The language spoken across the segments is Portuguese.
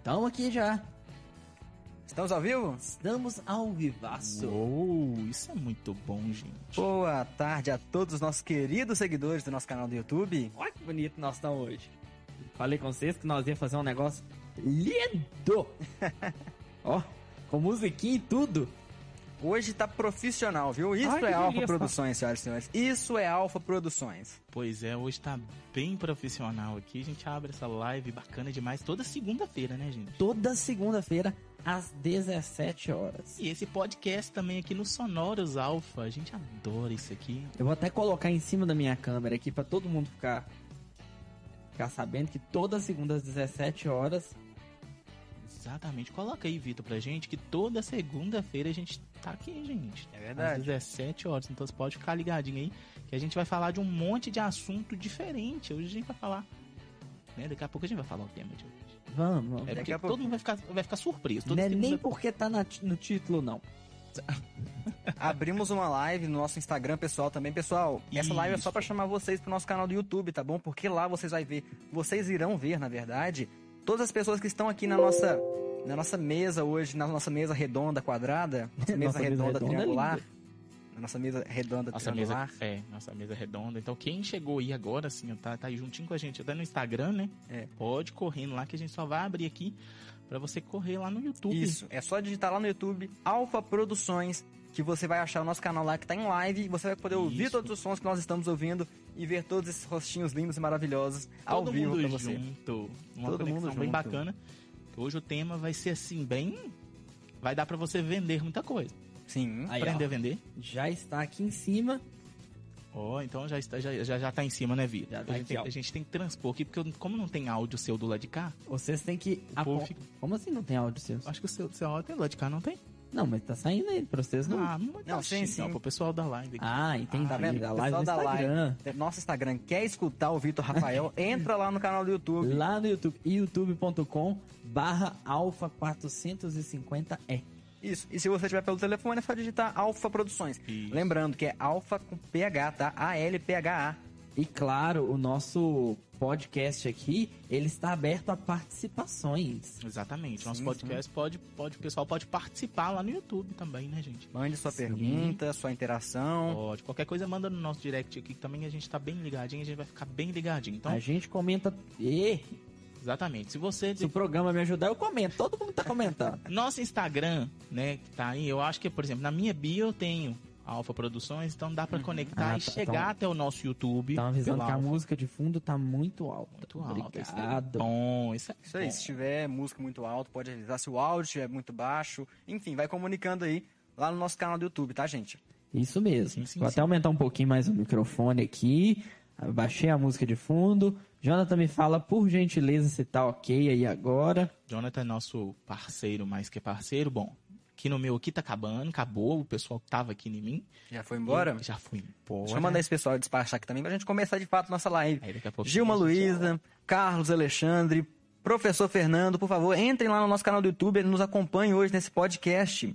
Estamos aqui já. Estamos ao vivo? Estamos ao vivaço. Uou, isso é muito bom, gente. Boa tarde a todos os nossos queridos seguidores do nosso canal do YouTube. Olha que bonito nós estamos hoje. Falei com vocês que nós ia fazer um negócio lindo. Ó, com musiquinha e tudo. Hoje tá profissional, viu? Isso Ai, é Alfa. Produções, senhoras e senhores. Isso é Alfa Produções. Pois é, hoje tá bem profissional aqui. A gente abre essa live bacana demais toda segunda-feira, né, gente? Toda segunda-feira, às 17 horas. E esse podcast também aqui no Sonoros Alpha. A gente adora isso aqui. Eu vou até colocar em cima da minha câmera aqui pra todo mundo ficar, ficar sabendo que toda segunda às 17 horas Exatamente. Coloca aí, Vitor, pra gente que toda segunda-feira a gente tá aqui, gente. É Às verdade. 17 horas. Então você pode ficar ligadinho aí que a gente vai falar de um monte de assunto diferente. Hoje a gente vai falar. Né? Daqui a pouco a gente vai falar o tema de hoje. Vamos, vamos. É Daqui porque a pouco. todo mundo vai ficar, vai ficar surpreso. Não é nem porque tá na- no título, não. Abrimos uma live no nosso Instagram pessoal também. Pessoal, essa live é só Isso. pra chamar vocês pro nosso canal do YouTube, tá bom? Porque lá vocês vai ver, vocês irão ver, na verdade, todas as pessoas que estão aqui na nossa na nossa mesa hoje, na nossa mesa redonda quadrada, nossa mesa Nossa mesa redonda, redonda é triangular, na nossa mesa redonda Nossa mesa, triangular. é, nossa mesa redonda. Então quem chegou aí agora, assim, tá, tá aí juntinho com a gente, até no Instagram, né? É. Pode correndo lá que a gente só vai abrir aqui pra você correr lá no YouTube. Isso, é só digitar lá no YouTube Alfa Produções que você vai achar o nosso canal lá que tá em live e você vai poder ouvir Isso. todos os sons que nós estamos ouvindo e ver todos esses rostinhos lindos e maravilhosos ao Todo vivo mundo pra você. junto. Uma Todo mundo bem junto. bacana. Hoje o tema vai ser assim, bem. Vai dar pra você vender muita coisa. Sim. Aí, Aprender ó, a vender. já está aqui em cima. Ó, então já, está, já, já, já tá em cima, né, Vitor? Já tá a, gente tem, a gente tem que transpor aqui, porque como não tem áudio seu do lado de cá, Vocês têm que. O povo apon- fica- Como assim não tem áudio seus? acho que o seu, seu áudio tem do lado de cá, não tem? Não, mas tá saindo aí pra vocês não. Ah, muito Não, sim, sim. ó, pro pessoal da live aqui. Ah, entendi. Tá vendo? A O live pessoal no da Instagram. live, nosso Instagram, quer escutar o Vitor Rafael, entra lá no canal do YouTube. Lá no YouTube, youtube.com barra alfa 450E. Isso. E se você tiver pelo telefone, é só digitar Alfa Produções. Isso. Lembrando que é Alfa com PH, tá? A-L-P-H-A. E claro, o nosso podcast aqui, ele está aberto a participações. Exatamente. Sim, Nosso podcast pode, pode, o pessoal pode participar lá no YouTube também, né, gente? Mande sua Sim. pergunta, sua interação. Pode. Qualquer coisa manda no nosso direct aqui que também a gente tá bem ligadinho, a gente vai ficar bem ligadinho. Então, A gente comenta. E exatamente. Se você se o programa me ajudar, eu comento. Todo mundo tá comentando. Nosso Instagram, né, que tá aí, eu acho que, por exemplo, na minha bio eu tenho Alfa Produções, então dá pra conectar Ah, e tá, chegar então- até o nosso YouTube. Estão avisando que a música de fundo tá muito alta. Muito alta. Isso é bom, isso é Isso aí, bom. se tiver música muito alto, pode avisar. Se o áudio estiver muito baixo, enfim, vai comunicando aí lá no nosso canal do YouTube, tá, gente? Isso mesmo. Sim, sim, Vou sim. até aumentar um pouquinho mais o microfone aqui. Baixei a música de fundo. Jonathan me fala, por gentileza, se tá ok aí agora. Jonathan é nosso parceiro, mais que parceiro. Bom, aqui no meu aqui tá acabando, acabou, o pessoal que tava aqui em mim. Já foi embora? Já fui embora. Deixa eu mandar esse pessoal despachar aqui também pra gente começar de fato nossa live. Aí daqui a pouco Gilma Luiza, Carlos Alexandre, Professor Fernando, por favor, entrem lá no nosso canal do YouTube e nos acompanhem hoje nesse podcast.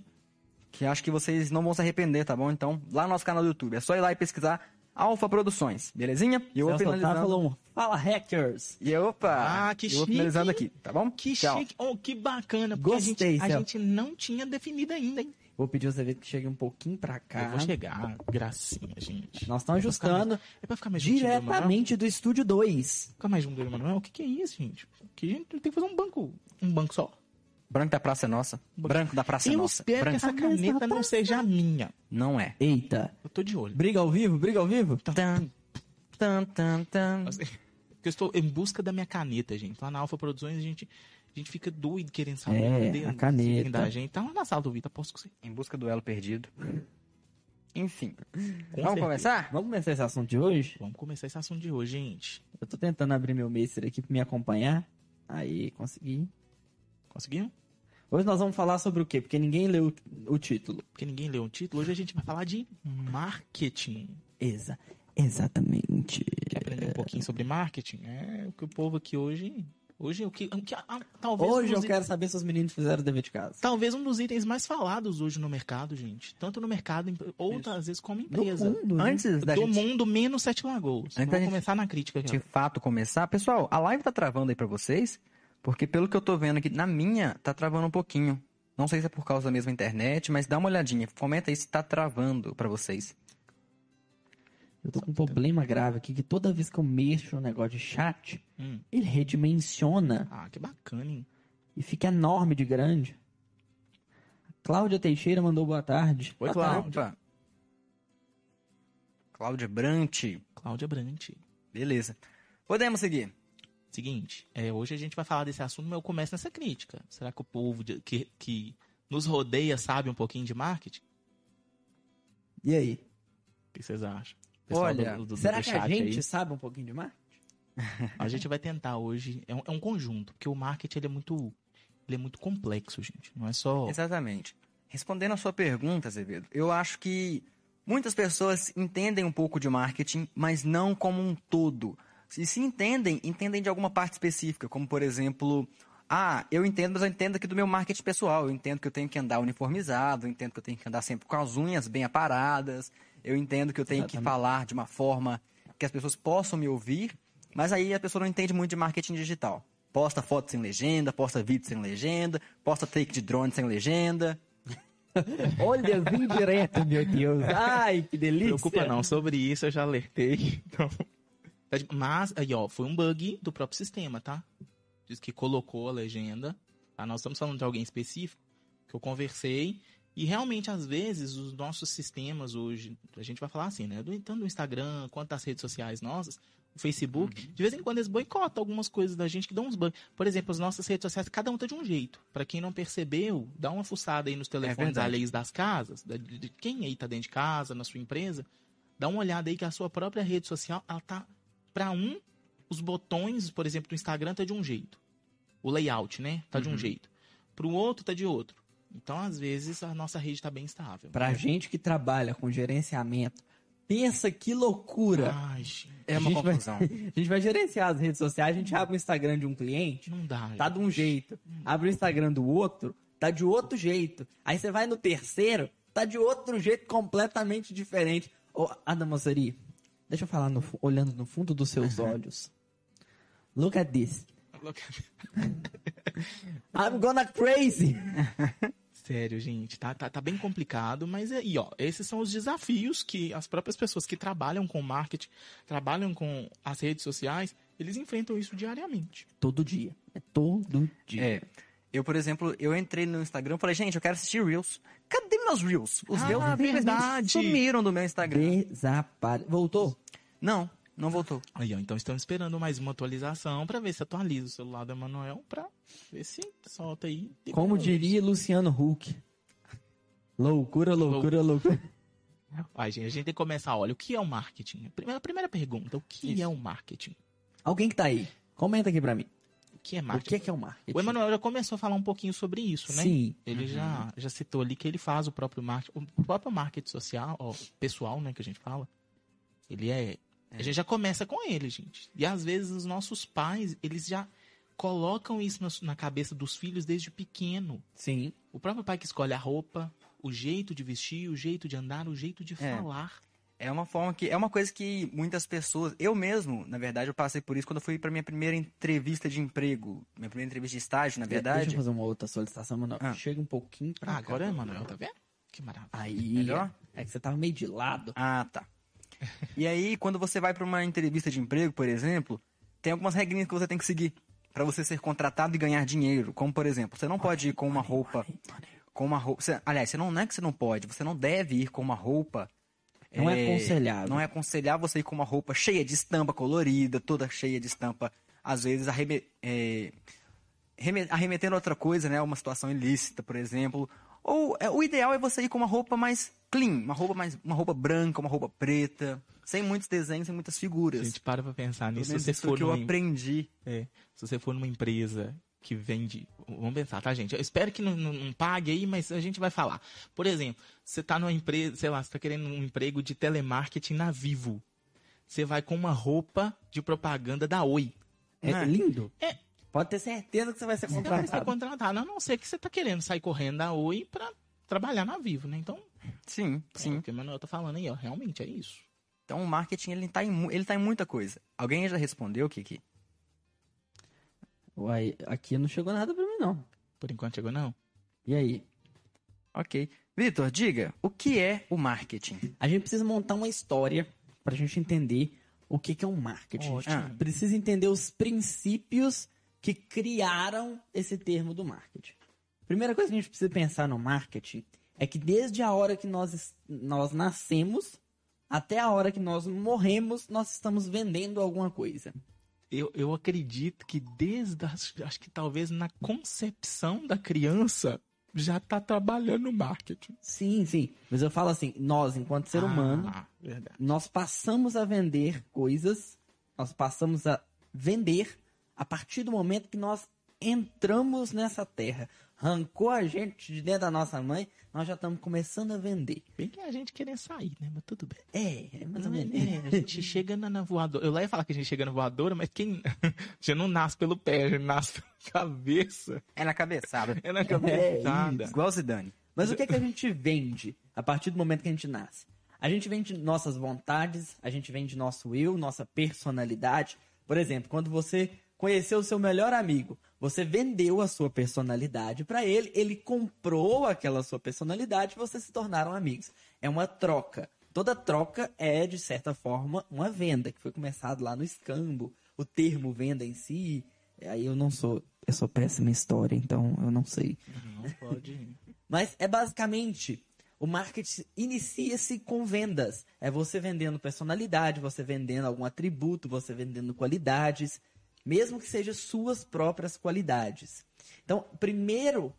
Que acho que vocês não vão se arrepender, tá bom? Então, lá no nosso canal do YouTube. É só ir lá e pesquisar Alfa Produções, belezinha? E eu vou Celso Otávio finalizando. falou um, fala hackers. E opa! Ah, que eu vou chique. finalizando aqui, tá bom? Que Tchau. chique, oh, que bacana. Gostei, a, gente, a gente não tinha definido ainda, hein? Vou pedir você ver que chegue um pouquinho pra cá. Eu vou chegar, gracinha, gente. Nós estamos ajustando É pra ficar mais do Emanuel? diretamente do estúdio 2. Fica mais junto do Emanuel? O que, que é isso, gente? Aqui a gente tem que fazer um banco, um banco só. Branco da Praça é Nossa. Branco da Praça é Eu Nossa. espero que Branco. essa caneta não seja a minha. Não é. Eita. Eu tô de olho. Briga ao vivo, briga ao vivo? Tan, tan, tan, tan. Assim, eu estou em busca da minha caneta, gente. Lá na Alfa Produções a gente, a gente fica doido querendo saber. É, cadê a caneta. da gente. Tá lá na sala do Vitor, posso com você. Em busca do elo perdido. Enfim. Com Vamos certeza. começar? Vamos começar esse assunto de hoje? Vamos começar esse assunto de hoje, gente. Eu tô tentando abrir meu Macer aqui pra me acompanhar. Aí, consegui. Conseguiu? Hoje nós vamos falar sobre o quê? Porque ninguém leu o, título. Porque ninguém leu o título. Hoje a gente vai falar de marketing. Exa exatamente. Quer aprender um pouquinho sobre marketing? É o que o povo aqui hoje. Hoje o que. O que ah, talvez Hoje um eu quero saber se os meninos fizeram o dever de casa. Talvez um dos itens mais falados hoje no mercado, gente. Tanto no mercado, ou às vezes como empresa. mundo, né? Antes da do gente mundo menos Sete Lagoas. Antes Vamos começar na crítica aqui. de fato começar, pessoal, a live tá travando aí pra vocês? Porque pelo que eu tô vendo aqui, na minha, tá travando um pouquinho. Não sei se é por causa da mesma internet, mas dá uma olhadinha. Comenta aí se tá travando pra vocês. Eu tô com um problema grave aqui, que toda vez que eu mexo no negócio de chat, Hum. ele redimensiona Ah, que bacana, hein? e fica enorme de grande. Cláudia Teixeira mandou boa tarde. Oi, Boa Cláudia. tarde. Cláudia Brant. Cláudia Brant. Beleza. Podemos seguir. Seguinte, é, hoje a gente vai falar desse assunto, mas eu começo nessa crítica. Será que o povo de- que, que nos rodeia sabe um pouquinho de marketing? E aí? O que vocês acham? Olha, do- do- Será do que a gente aí. sabe um pouquinho de marketing? A gente vai tentar hoje. É um, é um conjunto, porque o marketing ele é muito, ele é muito complexo, gente. Não é só. Exatamente. Respondendo a sua pergunta, Azevedo, eu acho que muitas pessoas entendem um pouco de marketing, mas não como um todo. Se se entendem, entendem de alguma parte específica, como por exemplo, ah, eu entendo, mas eu entendo aqui do meu marketing pessoal. Eu entendo que eu tenho que andar uniformizado, eu entendo que eu tenho que andar sempre com as unhas bem aparadas, eu entendo que eu tenho que Exatamente. falar de uma forma que as pessoas possam me ouvir, mas aí a pessoa não entende muito de marketing digital. Posta foto sem legenda, posta vídeo sem legenda, posta take de drone sem legenda. Olha, vim direto, meu Deus. Ai, que Não delícia. preocupa não, sobre isso eu já alertei. Então, mas aí ó, foi um bug do próprio sistema, tá? Diz que colocou a legenda. Tá? Nós estamos falando de alguém específico que eu conversei e realmente às vezes os nossos sistemas hoje, a gente vai falar assim, né? Tanto do Instagram quanto das redes sociais nossas, o Facebook, de vez em quando eles boicotam algumas coisas da gente que dão uns bugs. Por exemplo, as nossas redes sociais, cada um tá de um jeito. Pra quem não percebeu, dá uma fuçada aí nos telefones verdade. alheios das casas, de quem aí tá dentro de casa, na sua empresa, dá uma olhada aí que a sua própria rede social, ela tá para um, os botões, por exemplo, do Instagram tá de um jeito. O layout, né? Tá de um Uhum. jeito. Pro outro tá de outro. Então, às vezes, a nossa rede tá bem estável. Pra gente que trabalha com gerenciamento, pensa que loucura. Ai, gente, É uma A gente vai- confusão. A gente vai gerenciar as redes sociais, a gente abre o Instagram de um cliente, não dá. tá de um gente. jeito. Abre o Instagram do outro, tá de outro jeito. Aí você vai no terceiro, tá de outro jeito completamente diferente. Ô, Adamossari, deixa eu falar no olhando no fundo dos seus olhos. Look at this. I'm gonna crazy. Sério, gente, tá, tá, tá bem complicado, mas aí, ó, esses são os desafios que as próprias pessoas que trabalham com marketing, trabalham com as redes sociais, eles enfrentam isso diariamente. Todo dia. É todo dia. É. Eu, por exemplo, eu entrei no Instagram e falei, gente, eu quero assistir Reels. Cadê meus Reels? Os Ah, meus verdade. sumiram do meu Instagram. Desapare... Voltou? Não, não voltou. Aí, ó, então estamos esperando mais uma atualização pra ver se atualiza o celular do Emanuel pra ver se solta aí. Como diria Luciano Huck. Loucura, loucura, loucura. Ai, gente, a gente tem que começar, olha, o que é o marketing? Primeira, primeira pergunta, o que Isso. é o marketing? Alguém que tá aí, comenta aqui pra mim. O que é O marketing? que é, que é o marketing? O Emanuel já começou a falar um pouquinho sobre isso, né? Sim. Ele já, já citou ali que ele faz o próprio marketing, o próprio marketing social, ó, pessoal, né, que a gente fala. Ele é, a gente já começa com ele, gente. E às vezes os nossos pais, eles já colocam isso na, na cabeça dos filhos desde pequeno. Sim. O próprio pai que escolhe a roupa, o jeito de vestir, o jeito de andar, o jeito de É. falar. É uma forma que. É uma coisa que muitas pessoas. Eu mesmo, na verdade, eu passei por isso quando eu fui pra minha primeira entrevista de emprego. Minha primeira entrevista de estágio, na Deixa verdade. eu fazer uma outra solicitação, mano. Ah. Chega um pouquinho pra Ah, agora é Emanuel, tá vendo? Que maravilha. Aí. Melhor? É que você tava meio de lado. Ah, tá. E aí, quando você vai pra uma entrevista de emprego, por exemplo, tem algumas regrinhas que você tem que seguir pra você ser contratado e ganhar dinheiro. Como, por exemplo, você não pode ir com uma roupa. Com uma roupa. você- aliás, você não, não é que você não pode, você não deve ir com uma roupa. Não é aconselhável. Não é aconselhável você ir com uma roupa cheia de estampa colorida, toda cheia de estampa, às vezes arreme, é, reme- arremetendo a outra coisa, né? Uma situação ilícita, por exemplo. Ou é, o ideal é você ir com uma roupa mais clean, uma roupa mais uma roupa branca, uma roupa preta, sem muitos desenhos, sem muitas A figuras. gente para pra pensar nisso. Se você isso for que eu numa- aprendi. É, se você for numa empresa que vende. Vamos pensar, tá, gente? Eu espero que não, não- não pague aí, mas a gente vai falar. Por exemplo, você tá numa empresa, sei lá, você tá querendo um emprego de telemarketing na Vivo. Você vai com uma roupa de propaganda da Oi. É Ah. lindo? É. Pode ter certeza que você vai ser Você vai ser contratado. contratado, a não ser que você tá querendo sair correndo da Oi pra trabalhar na Vivo, né? Então, Sim, é sim. o que o Manuel tá falando aí, ó. Realmente é isso. Então o marketing ele tá em, ele tá em muita coisa. Alguém já respondeu, Kiki? Uai, aqui não chegou nada pra mim, não. Por enquanto chegou, não? E aí? Ok. Vitor, diga, o que é o marketing? A gente precisa montar uma história pra gente entender o que, que é um marketing. Ótimo. Ah, precisa entender os princípios que criaram esse termo do marketing. Primeira coisa que a gente precisa pensar no marketing é que desde a hora que nós, nós nascemos até a hora que nós morremos, nós estamos vendendo alguma coisa. Eu, eu acredito que desde, as- acho que talvez na concepção da criança, já tá trabalhando no marketing. Sim, sim. Mas eu falo assim, nós, enquanto ser humano, Ah, verdade. nós passamos a vender coisas, nós passamos a vender a partir do momento que nós entramos nessa terra. Arrancou a gente de dentro da nossa mãe, nós já estamos começando a vender. Bem que a gente querendo sair, né? Mas tudo bem. É, é mais ou menos. É, a gente chega na, na voadora. Eu lá ia falar que a gente chega na voadora, mas quem já não nasce pelo pé, já nasce pela cabeça. É na cabeçada. É na cabeçada. Igual Zidane. Mas o que, é que a gente vende a partir do momento que a gente nasce? A gente vende nossas vontades, a gente vende nosso eu, nossa personalidade. Por exemplo, quando você conheceu o seu melhor amigo, você vendeu a sua personalidade para ele, ele comprou aquela sua personalidade e vocês se tornaram amigos. É uma troca. Toda troca é, de certa forma, uma venda, que foi começado lá no escambo. O termo venda em si, aí eu não sou, eu sou péssima em história, então eu não sei. Não pode. Mas é basicamente o marketing inicia-se com vendas. É você vendendo personalidade, você vendendo algum atributo, você vendendo qualidades, mesmo que sejam suas próprias qualidades. Então, primeiro,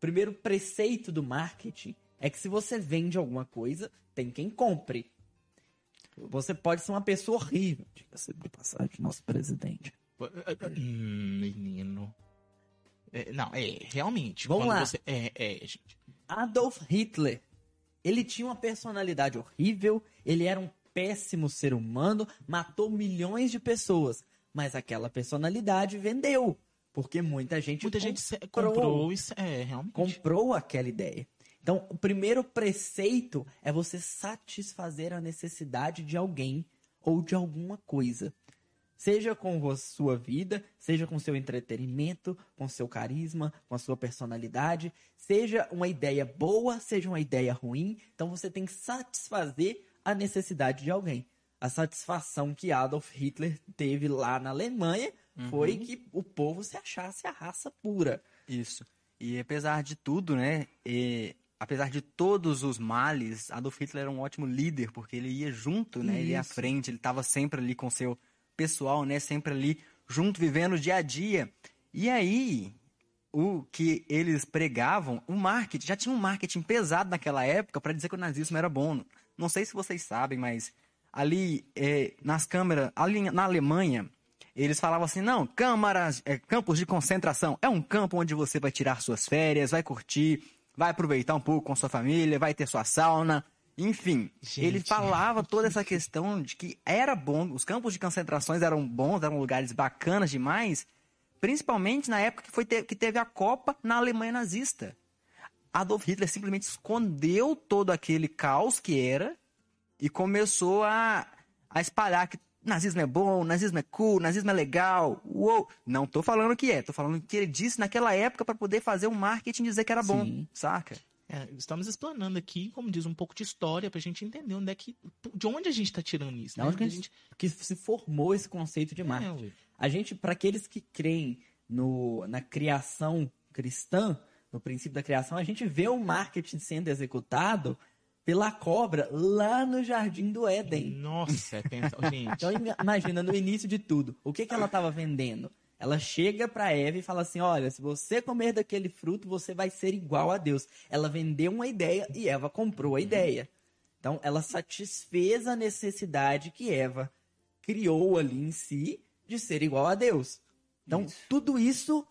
primeiro preceito do marketing é que se você vende alguma coisa, tem quem compre. Você pode ser uma pessoa horrível, diga-se de passagem, nosso presidente. Hum, menino. É, não, é, realmente. Vamos lá. Você, é, é, gente. Adolf Hitler. Ele tinha uma personalidade horrível, ele era um péssimo ser humano, matou milhões de pessoas, mas aquela personalidade vendeu, porque muita gente Muita gente comprou, comprou isso. É, realmente. comprou aquela ideia. Então, o primeiro preceito é você satisfazer a necessidade de alguém ou de alguma coisa. Seja com a sua vida, seja com seu entretenimento, com seu carisma, com a sua personalidade, seja uma ideia boa, seja uma ideia ruim, então você tem que satisfazer a necessidade de alguém. A satisfação que Adolf Hitler teve lá na Alemanha foi que o povo se achasse a raça pura. Isso. E apesar de tudo, né? e apesar de todos os males, Adolf Hitler era um ótimo líder, porque ele ia junto, né? Ele ia à Isso. frente, ele estava sempre ali com seu pessoal, né? Sempre ali junto, vivendo o dia a dia. E aí, o que eles pregavam, o marketing, já tinha um marketing pesado naquela época para dizer que o nazismo era bom. Não sei se vocês sabem, mas ali é, nas câmeras, ali na Alemanha, eles falavam assim, não, câmaras, é, campos de concentração, é um campo onde você vai tirar suas férias, vai curtir, vai aproveitar um pouco com sua família, vai ter sua sauna, enfim. Gente. Ele falava toda essa questão de que era bom, os campos de concentrações eram bons, eram lugares bacanas demais, principalmente na época que, foi te- que teve a Copa na Alemanha nazista. Adolf Hitler simplesmente escondeu todo aquele caos que era e começou a, a espalhar que nazismo é bom, nazismo é cool, nazismo é legal. Uou. Não tô falando que é, tô falando que ele disse naquela época para poder fazer um marketing e dizer que era bom, Sim. saca? É, estamos explanando aqui, como diz, um pouco de história pra gente entender onde é que. De onde a gente tá tirando isso. Né? onde que a gente, que se formou esse conceito de marketing? É. A gente, para aqueles que creem no, na criação cristã, no princípio da criação, a gente vê o marketing sendo executado pela cobra lá no Jardim do Éden. Nossa, é pensa... gente. Então ima- imagina no início de tudo, o que, que ela estava vendendo? Ela chega para Eva e fala assim: Olha, se você comer daquele fruto, você vai ser igual a Deus. Ela vendeu uma ideia e Eva comprou a ideia. Então, ela satisfez a necessidade que Eva criou ali em si de ser igual a Deus. Então, tudo isso,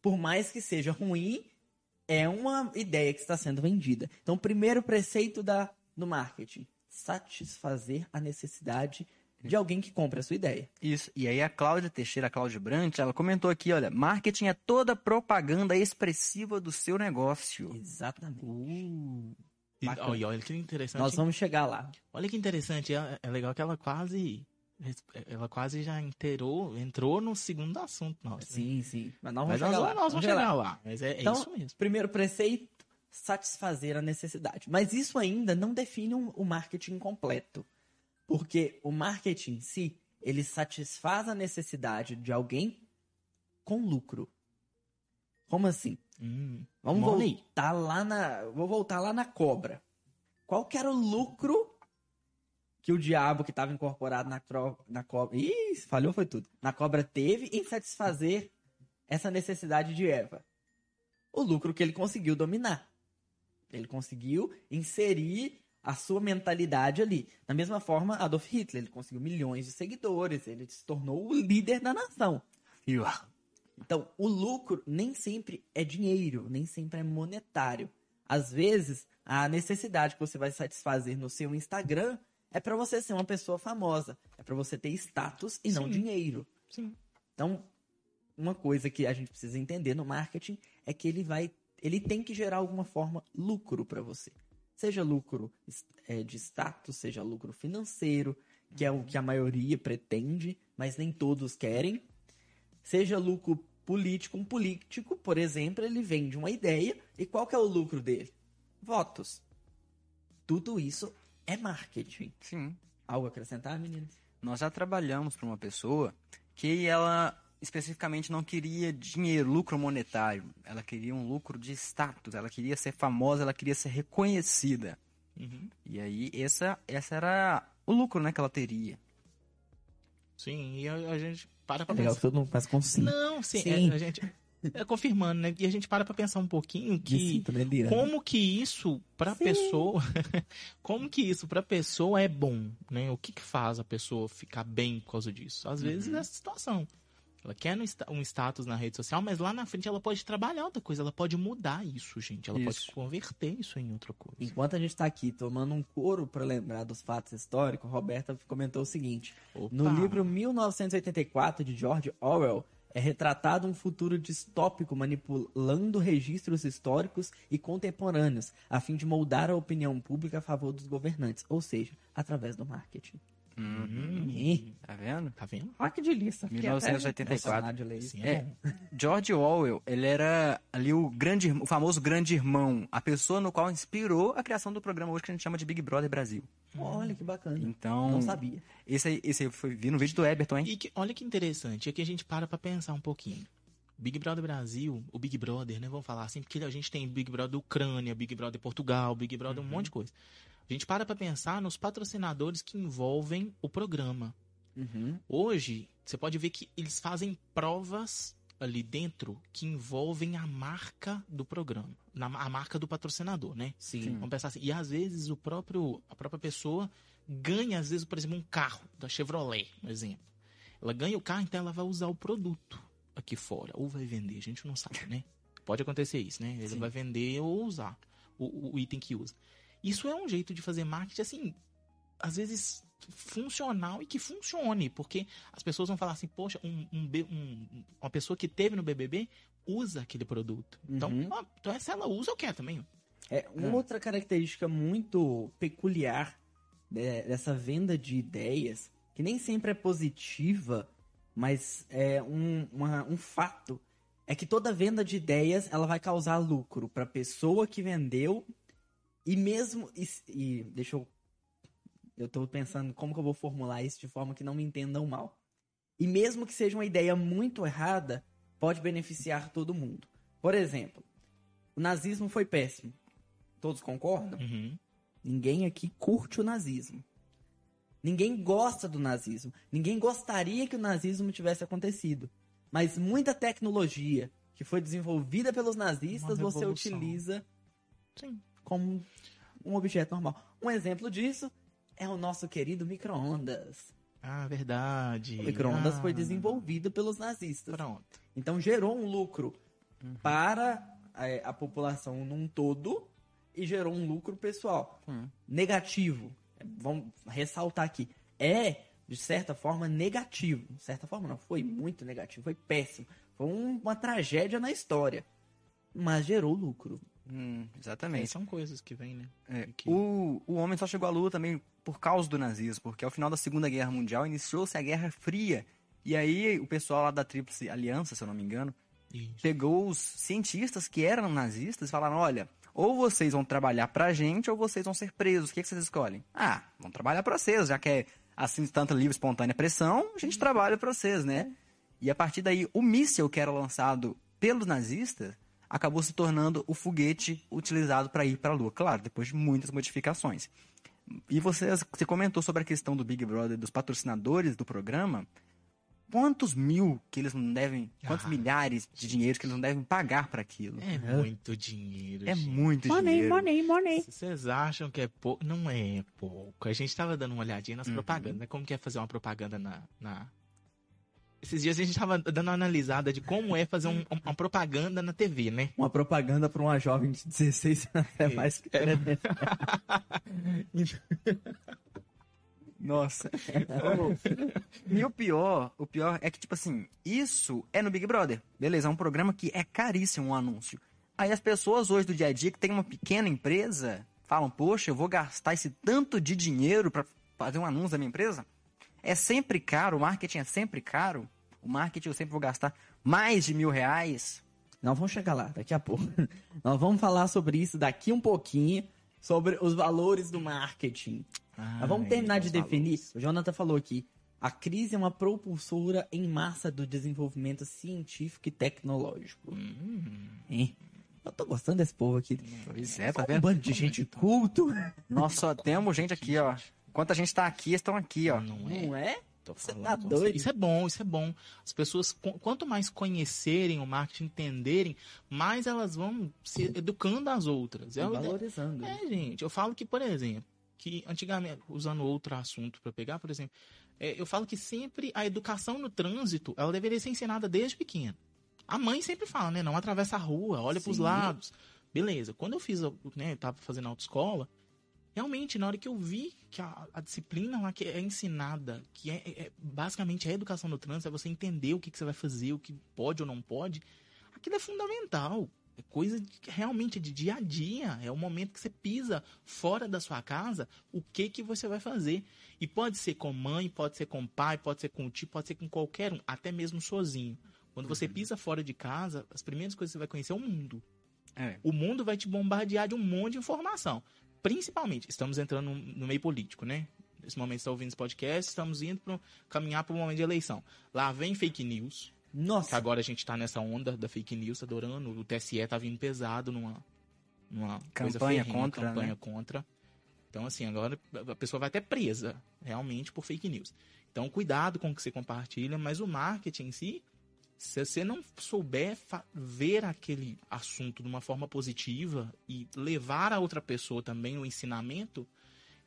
por mais que seja ruim, é uma ideia que está sendo vendida. Então, o primeiro preceito da, do marketing: satisfazer a necessidade de alguém que compre a sua ideia. Isso. E aí a Cláudia Teixeira, a Cláudia Brant, ela comentou aqui, olha, marketing é toda propaganda expressiva do seu negócio. Exatamente. E, Bacana. olha, olha que interessante. Nós vamos chegar lá. Olha que interessante. É, é legal que ela quase Ela quase já inteirou, entrou no segundo assunto nosso. né? Sim, sim. Mas nós Mas vamos nós, chegar lá. nós vamos chegar lá. Mas é, é Então, isso mesmo. Primeiro preceito, satisfazer a necessidade. Mas isso ainda não define um- o marketing completo. Porque o marketing em si, ele satisfaz a necessidade de alguém com lucro. Como assim? Hum, Vamos money. voltar lá na. Vou voltar lá na cobra. Qual que era o lucro que o diabo que estava incorporado na, tro- na cobra. Ih, falhou foi tudo. Na cobra teve em satisfazer essa necessidade de Eva. O lucro que ele conseguiu dominar. Ele conseguiu inserir a sua mentalidade ali. Da mesma forma, Adolf Hitler, ele conseguiu milhões de seguidores, ele se tornou o líder da nação. Então, o lucro nem sempre é dinheiro, nem sempre é monetário. Às vezes, a necessidade que você vai satisfazer no seu Instagram é para você ser uma pessoa famosa, é para você ter status e não Sim. dinheiro. Sim. Então, uma coisa que a gente precisa entender no marketing é que ele vai, ele tem que gerar alguma forma lucro para você. Seja lucro é, de status, seja lucro financeiro, que é o que a maioria pretende, mas nem todos querem. Seja lucro político, um político, por exemplo, ele vende uma ideia e qual que é o lucro dele? Votos. Tudo isso é marketing. Sim. Algo a acrescentar, meninas? Nós já trabalhamos para uma pessoa que ela especificamente não queria dinheiro, lucro monetário. Ela queria um lucro de status. Ela queria ser famosa, ela queria ser reconhecida. Uhum. E aí, essa, essa era o lucro né, que ela teria. Sim, e a, a gente para pra É legal pensar. todo mundo faz com sim. Não, sim, Sim. é, a gente. É confirmando, né? E a gente para pra pensar um pouquinho que. delirando. Como que isso pra pessoa. como que isso pra pessoa é bom, né? O que que faz a pessoa ficar bem por causa disso? Às vezes é essa situação. Ela quer um status na rede social, mas lá na frente ela pode trabalhar outra coisa, ela pode mudar isso, gente. Ela Isso. pode converter isso em outra coisa. Enquanto a gente tá aqui tomando um couro para lembrar dos fatos históricos, Roberta comentou o seguinte: Opa. no livro 1984 de George Orwell é retratado um futuro distópico manipulando registros históricos e contemporâneos a fim de moldar a opinião pública a favor dos governantes, ou seja, através do marketing. Hum, Ih, Tá vendo? tá vendo? Rock de lista. fiquei até 1984. emocionado de ler isso. Sim, é, É. George Orwell, ele era ali o grande, o famoso grande irmão, a pessoa no qual inspirou a criação do programa hoje que a gente chama de Big Brother Brasil. Olha que bacana. Então, Não sabia. esse aí, esse aí foi vi no vídeo do Eberton, hein? E que- olha que interessante, é que a gente para pra pensar um pouquinho. Big Brother Brasil, o Big Brother, né? Vamos falar assim, porque a gente tem Big Brother Ucrânia, Big Brother Portugal, Big Brother um monte de coisa. A gente para pra pensar nos patrocinadores que envolvem o programa. Uhum. Hoje, você pode ver que eles fazem provas ali dentro que envolvem a marca do programa, na, a marca do patrocinador, né? Sim. Vamos pensar assim. E às vezes o próprio, a própria pessoa ganha, às vezes, por exemplo, um carro da Chevrolet, um exemplo. Ela ganha o carro, então ela vai usar o produto aqui fora. Ou vai vender, a gente não sabe, né? Pode acontecer isso, né? Ele Sim. vai vender ou usar o- o item que usa. Isso é um jeito de fazer marketing, assim, às vezes funcional e que funcione, porque as pessoas vão falar assim, poxa, um, um um- uma pessoa que teve no BBB usa aquele produto. Então, Uhum. então se ela usa, eu quero também. É, uma outra característica muito peculiar de- dessa venda de ideias, que nem sempre é positiva, mas é um, uma- um fato, é que toda venda de ideias ela vai causar lucro para a pessoa que vendeu e mesmo e, e deixa eu eu tô pensando como que eu vou formular isso de forma que não me entendam mal. E mesmo que seja uma ideia muito errada, pode beneficiar todo mundo. Por exemplo, o nazismo foi péssimo. Todos concordam? Uhum. Ninguém aqui curte o nazismo. Ninguém gosta do nazismo. Ninguém gostaria que o nazismo tivesse acontecido. Mas muita tecnologia que foi desenvolvida pelos nazistas você utiliza Sim. Como um objeto normal. Um exemplo disso é o nosso querido micro-ondas. Ah, verdade. O micro-ondas Ah, foi desenvolvido pelos nazistas. Pronto. Então gerou um lucro para é, a população num todo e gerou um lucro pessoal. Hum. Negativo. É, Vamos ressaltar aqui. É, de certa forma, negativo. De certa forma, não. Foi muito negativo. Foi péssimo. Foi um- uma tragédia na história. Mas gerou lucro. Hum, É, exatamente. são coisas que vêm, né? É, que- o, o homem só chegou à lua também por causa do nazismo, porque ao final da Segunda Guerra Mundial iniciou-se a Guerra Fria. E aí o pessoal lá da Tríplice Aliança, se eu não me engano, Isso. pegou os cientistas que eram nazistas e falaram: olha, ou vocês vão trabalhar pra gente ou vocês vão ser presos. O que, que vocês escolhem? Ah, vão trabalhar pra vocês, já que é assim, tanta livre, espontânea pressão, a gente trabalha pra vocês, né? E a partir daí, o míssil que era lançado pelos nazistas acabou se tornando o foguete utilizado para ir para a Lua. Claro, depois de muitas modificações. E você, você comentou sobre a questão do Big Brother, dos patrocinadores do programa. Quantos mil que eles não devem, quantos Ah. milhares de dinheiros que eles não devem pagar para aquilo? É muito dinheiro. É gente. muito dinheiro. money. Se vocês acham que é pouco, não é pouco. A gente tava dando uma olhadinha nas Uhum. propagandas, né? Como que é fazer uma propaganda na, na- Esses dias a gente tava dando uma analisada de como é fazer um- uma propaganda na TV, né? Uma propaganda pra uma jovem de 16 anos é mais que tremendo. Nossa. e o pior, o pior é que, tipo assim, isso é no Big Brother. Beleza, é um programa que é caríssimo um anúncio. Aí as pessoas hoje do dia a dia que tem uma pequena empresa falam, poxa, eu vou gastar esse tanto de dinheiro pra fazer um anúncio da minha empresa? É sempre caro, o marketing é sempre caro. O marketing eu sempre vou gastar mais de mil reais. Nós vamos chegar lá daqui a pouco. Nós vamos falar sobre isso daqui um pouquinho, sobre os valores do marketing. Mas vamos Ai, terminar de definir. valores. O Jonathan falou aqui. A crise é uma propulsora em massa do desenvolvimento científico e tecnológico. Hum, Hein? Eu tô gostando desse povo aqui. Pois é, tá um vendo? bando de gente culto. Nós só temos gente aqui, ó. Enquanto a gente tá aqui, eles estão aqui, ó. não é. Não é? Tô Você falando tá doido? Isso é bom, isso é bom. As pessoas, qu- quanto mais conhecerem o marketing, entenderem, mais elas vão se educando as outras. Ide- Valorizando. é, gente, eu falo que, por exemplo, que antigamente, usando outro assunto para pegar, por exemplo, é, eu falo que sempre a educação no trânsito, ela deveria ser ensinada desde pequeno. A mãe sempre fala, né? Não atravessa a rua, olha pros Sim. lados. Beleza. Quando eu fiz, a- né, eu tava fazendo autoescola, realmente, na hora que eu vi que a, a disciplina lá que é ensinada, que é, é- é basicamente a educação no trânsito, é você entender o que, que você vai fazer, o que pode ou não pode, aquilo é fundamental. É coisa de- realmente de dia a dia. É o momento que você pisa fora da sua casa, o que que você vai fazer. E pode ser com mãe, pode ser com pai, pode ser com tio, pode ser com qualquer um, até mesmo sozinho. Quando você pisa fora de casa, as primeiras coisas que você vai conhecer é o mundo. É. O mundo vai te bombardear de um monte de informação. Principalmente, estamos entrando no, meio político, né? Nesse momento está ouvindo esse podcast, estamos indo para caminhar para o momento de eleição. Lá vem fake news, que Nossa, agora a gente tá nessa onda da fake news, adorando. O TSE tá vindo pesado numa, numa coisa Campanha ferrenha, contra, campanha né? contra. Então, assim, agora a pessoa vai até presa, realmente, por fake news. Então, cuidado com o que você compartilha, mas o marketing em si, se você não souber ver aquele assunto de uma forma positiva e levar a outra pessoa também o ensinamento,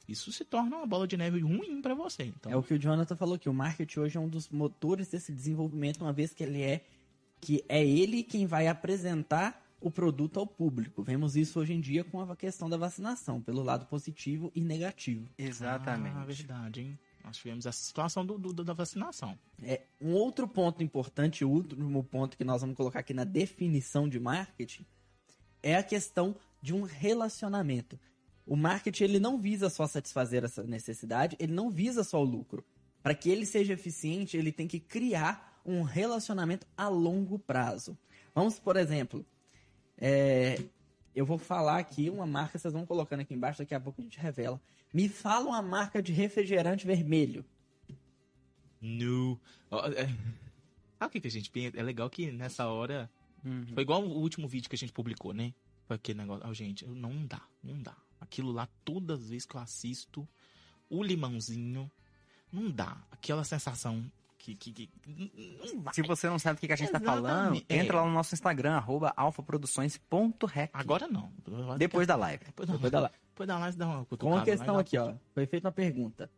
isso se torna uma bola de neve ruim para você. Então, é o que o Jonathan falou que o marketing hoje é um dos motores desse desenvolvimento, uma vez que ele é que é ele quem vai apresentar o produto ao público. Vemos isso hoje em dia com a questão da vacinação, pelo lado positivo e negativo. Exatamente. Ah, verdade, hein? Nós tivemos essa situação do, do- da vacinação. É, um outro ponto importante, o último ponto que nós vamos colocar aqui na definição de marketing, é a questão de um relacionamento. O marketing ele não visa só satisfazer essa necessidade, ele não visa só o lucro. Para que ele seja eficiente, ele tem que criar um relacionamento a longo prazo. Vamos, por exemplo, é, eu vou falar aqui uma marca, vocês vão colocando aqui embaixo, daqui a pouco a gente revela. Me fala uma marca de refrigerante vermelho. No. É- Sabe o que, que a gente pensa? É legal que nessa hora. Uhum. Foi igual o último vídeo que a gente publicou, né? Foi aquele negócio. Ah, gente, não dá, não dá. Aquilo lá, todas as vezes que eu assisto, o limãozinho, não dá. Aquela sensação que. que, que. Se você não sabe o que a gente tá falando, Exatamente. entra É. lá no nosso Instagram, arroba alfaproduções.rec. Agora não. Depois da live. Depois da Depois da live. Depois da live dá uma Com uma questão aqui, ó. Foi feita uma pergunta.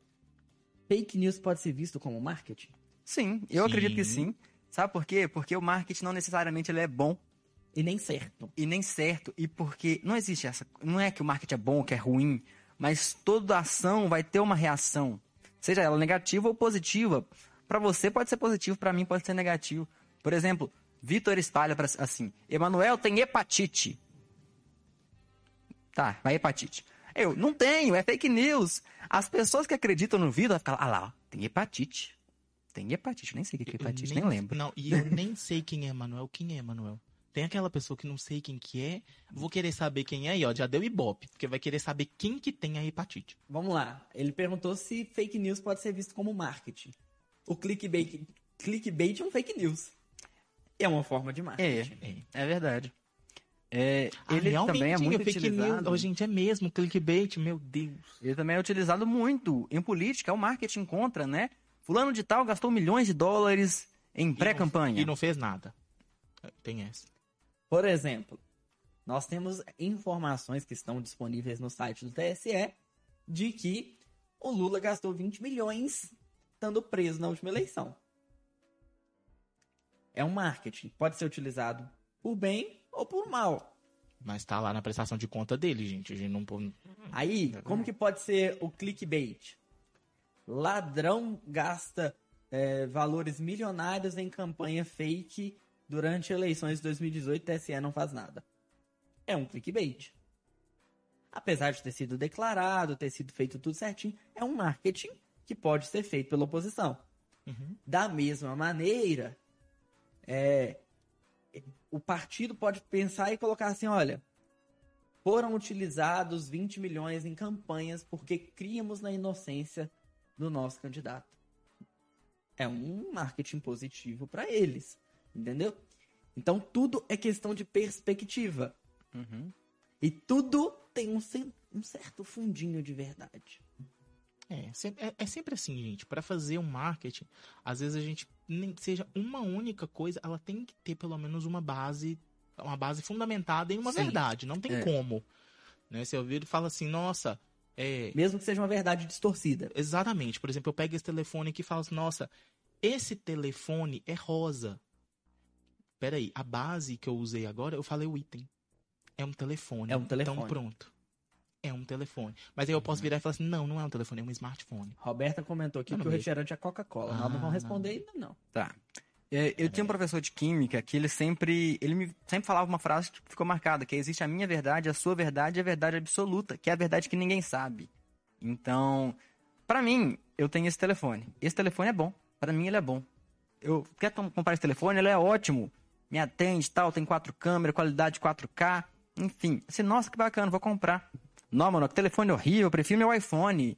Fake news pode ser visto como marketing? Sim, eu Sim. acredito que sim. Sabe por quê? Porque o marketing não necessariamente ele é bom E nem certo. e nem certo. E porque não existe essa. Não é que o marketing é bom ou que é ruim, mas toda ação vai ter uma reação. Seja ela negativa ou positiva. Pra você pode ser positivo, pra mim pode ser negativo. Por exemplo, Vitor espalha pra, assim: Emanuel tem hepatite. Tá, vai hepatite. Eu, não tenho, é fake news. As pessoas que acreditam no vídeo vão ficar, ah lá, ó, tem hepatite. Tem hepatite, nem sei o que é Eu hepatite, nem, lembro. Não, e eu nem sei quem é Manuel. Quem é Manuel? Tem aquela pessoa que não sei quem que é, vou querer saber quem é e ó, já deu ibope, porque vai querer saber quem que tem a hepatite. Vamos lá. Ele perguntou se fake news pode ser visto como marketing. O clickbait, clickbait é um fake news. É uma forma de É, marketing. é verdade. É, Ah, ele também é muito fake news. utilizado. Oh, gente, é mesmo, clickbait, meu Deus. Ele também é utilizado muito em política, é o marketing contra, né? Fulano de tal gastou milhões de dólares em pré-campanha. E não fez nada. Tem essa. Por exemplo, nós temos informações que estão disponíveis no site do TSE de que o Lula gastou 20 milhões estando preso na última eleição. É um marketing. Pode ser utilizado por bem ou por mal. Mas tá lá na prestação de conta dele, gente. A gente não pode. Aí, como que pode ser o clickbait? Ladrão gasta é, valores milionários em campanha fake durante eleições de 2018 TSE não faz nada. É um clickbait. Apesar de ter sido declarado, ter sido feito tudo certinho, é um marketing que pode ser feito pela oposição. Uhum. Da mesma maneira, é, o partido pode pensar e colocar assim: olha, foram utilizados 20 milhões em campanhas porque criamos na inocência do nosso candidato. É um marketing positivo para eles, entendeu? Então tudo é questão de perspectiva Uhum. e tudo tem um, um certo fundinho de verdade. É, se- é, é sempre assim, gente. Pra fazer um marketing, às vezes a gente nem seja uma única coisa, ela tem que ter pelo menos uma base, uma base fundamentada em uma Sim. verdade. Não tem É. como. Né? Você ouvir e fala assim, nossa, é, Mesmo que seja uma verdade distorcida. Exatamente. Por exemplo, eu pego esse telefone aqui e falo assim, nossa, esse telefone é rosa. Peraí, a base que eu usei agora, eu falei o item. É um telefone. É um telefone. Então pronto. É um telefone. Mas aí eu posso virar e falar assim, não, não é um telefone, é um smartphone. Roberta comentou aqui não que o refrigerante é Coca-Cola. Ah, Nós não vamos não. responder ainda, não. Tá. É, eu tinha um professor de química que ele sempre, ele me sempre falava uma frase que ficou marcada, que existe a minha verdade, a sua verdade e a verdade absoluta, que é a verdade que ninguém sabe. Então, pra mim, eu tenho esse telefone. Esse telefone é bom. Pra mim ele é bom. Eu quer comprar esse telefone, ele é ótimo. Me atende, tal, tem quatro câmeras, qualidade 4K, enfim. Assim, nossa, que bacana, vou comprar. Não, mano, que telefone horrível, eu prefiro meu iPhone.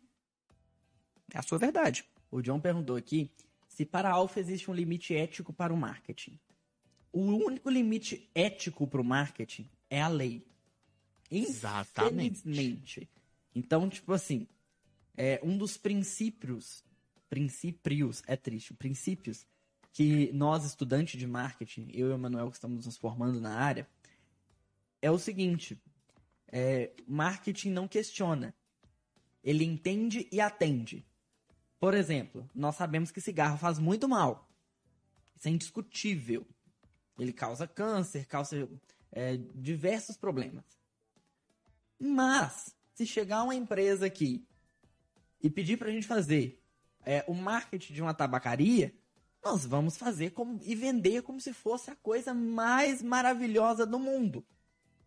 É a sua verdade. O John perguntou aqui se para a Alfa existe um limite ético para o marketing. O único limite ético para o marketing é a lei. Exatamente. Infelizmente. Então, tipo assim, é um dos princípios, princípios, é triste, princípios que nós, estudantes de marketing, eu e o Manuel que estamos nos formando na área, é o seguinte, é, marketing não questiona. Ele entende e atende. Por exemplo, nós sabemos que cigarro faz muito mal. Isso é indiscutível. Ele causa câncer, causa é, diversos problemas. Mas, se chegar uma empresa aqui e pedir pra gente fazer é, o marketing de uma tabacaria, nós vamos fazer como, e vender como se fosse a coisa mais maravilhosa do mundo.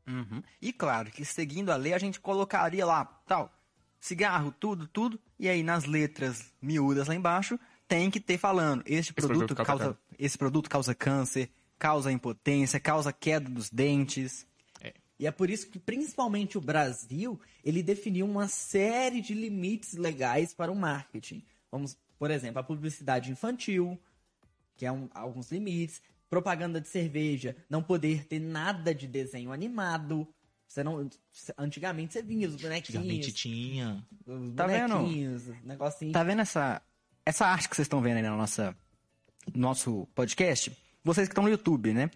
Uhum. E claro que seguindo a lei a gente colocaria lá, tal, cigarro, tudo, tudo, e aí nas letras miúdas lá embaixo tem que ter falando, este produto, produto causa causa, esse produto causa câncer, causa impotência, causa queda dos dentes. E é por isso que, principalmente o Brasil, ele definiu uma série de limites legais para o marketing. Vamos, por exemplo, a publicidade infantil, que é um- alguns limites. Propaganda de cerveja, não poder ter nada de desenho animado. Você não, antigamente você vinha os Antigamente bonequinhos, tinha. os Tá vendo? bonequinhos, negocinho. Tá vendo essa, essa arte que vocês estão vendo aí no nossa, nosso podcast? Vocês que estão no YouTube, né?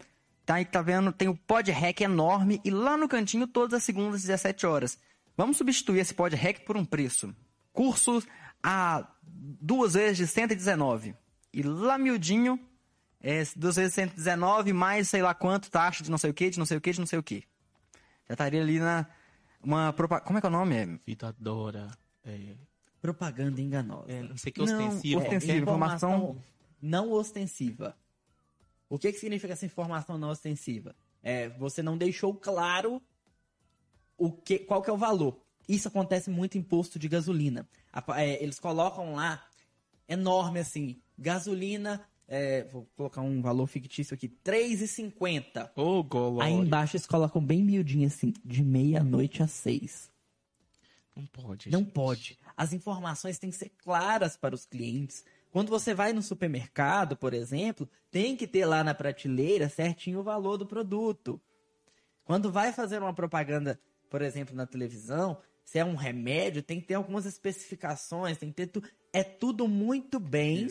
Tá aí, tá vendo? Tem o Pod Hack enorme e lá no cantinho todas as segundas às 17 horas. Vamos substituir esse Pod Hack por um preço. Cursos a duas vezes de 119. E lá miudinho, é, duas vezes 119 mais sei lá quanto taxa de não sei o que, de não sei o que, de não sei o que. Já estaria ali na... Uma propa... Como é que é o nome? É, Vitor adora. É, Propaganda enganosa. é, não sei o que Não, ostensivo. ostensivo. É, informação- não ostensiva. O que, que significa essa informação não ostensiva? É, você não deixou claro o que, qual que é o valor. Isso acontece muito em posto de gasolina. A- é, eles colocam lá, enorme assim, gasolina, é, vou colocar um valor fictício aqui, R$3,50. Ô, Golório. Aí embaixo eles colocam bem miudinho assim, de meia-noite às seis. Não pode. Não gente. pode. As informações têm que ser claras para os clientes. Quando você vai no supermercado, por exemplo, tem que ter lá na prateleira certinho o valor do produto. Quando vai fazer uma propaganda, por exemplo, na televisão, se é um remédio, tem que ter algumas especificações, tem que ter tu... é tudo muito bem.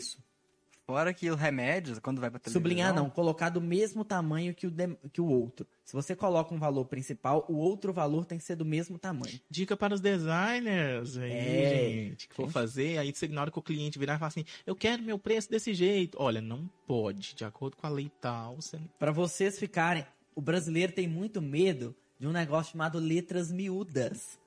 Fora que o remédio, quando vai pra televisão... Sublinhar não, colocar do mesmo tamanho que o, dem- que o outro. Se você coloca um valor principal, o outro valor tem que ser do mesmo tamanho. Dica para os designers aí, É. gente, que for fazer, aí você ignora que o cliente virar e falar assim, eu quero meu preço desse jeito. Olha, não pode, de acordo com a lei tal, você Pra vocês ficarem, o brasileiro tem muito medo de um negócio chamado letras miúdas.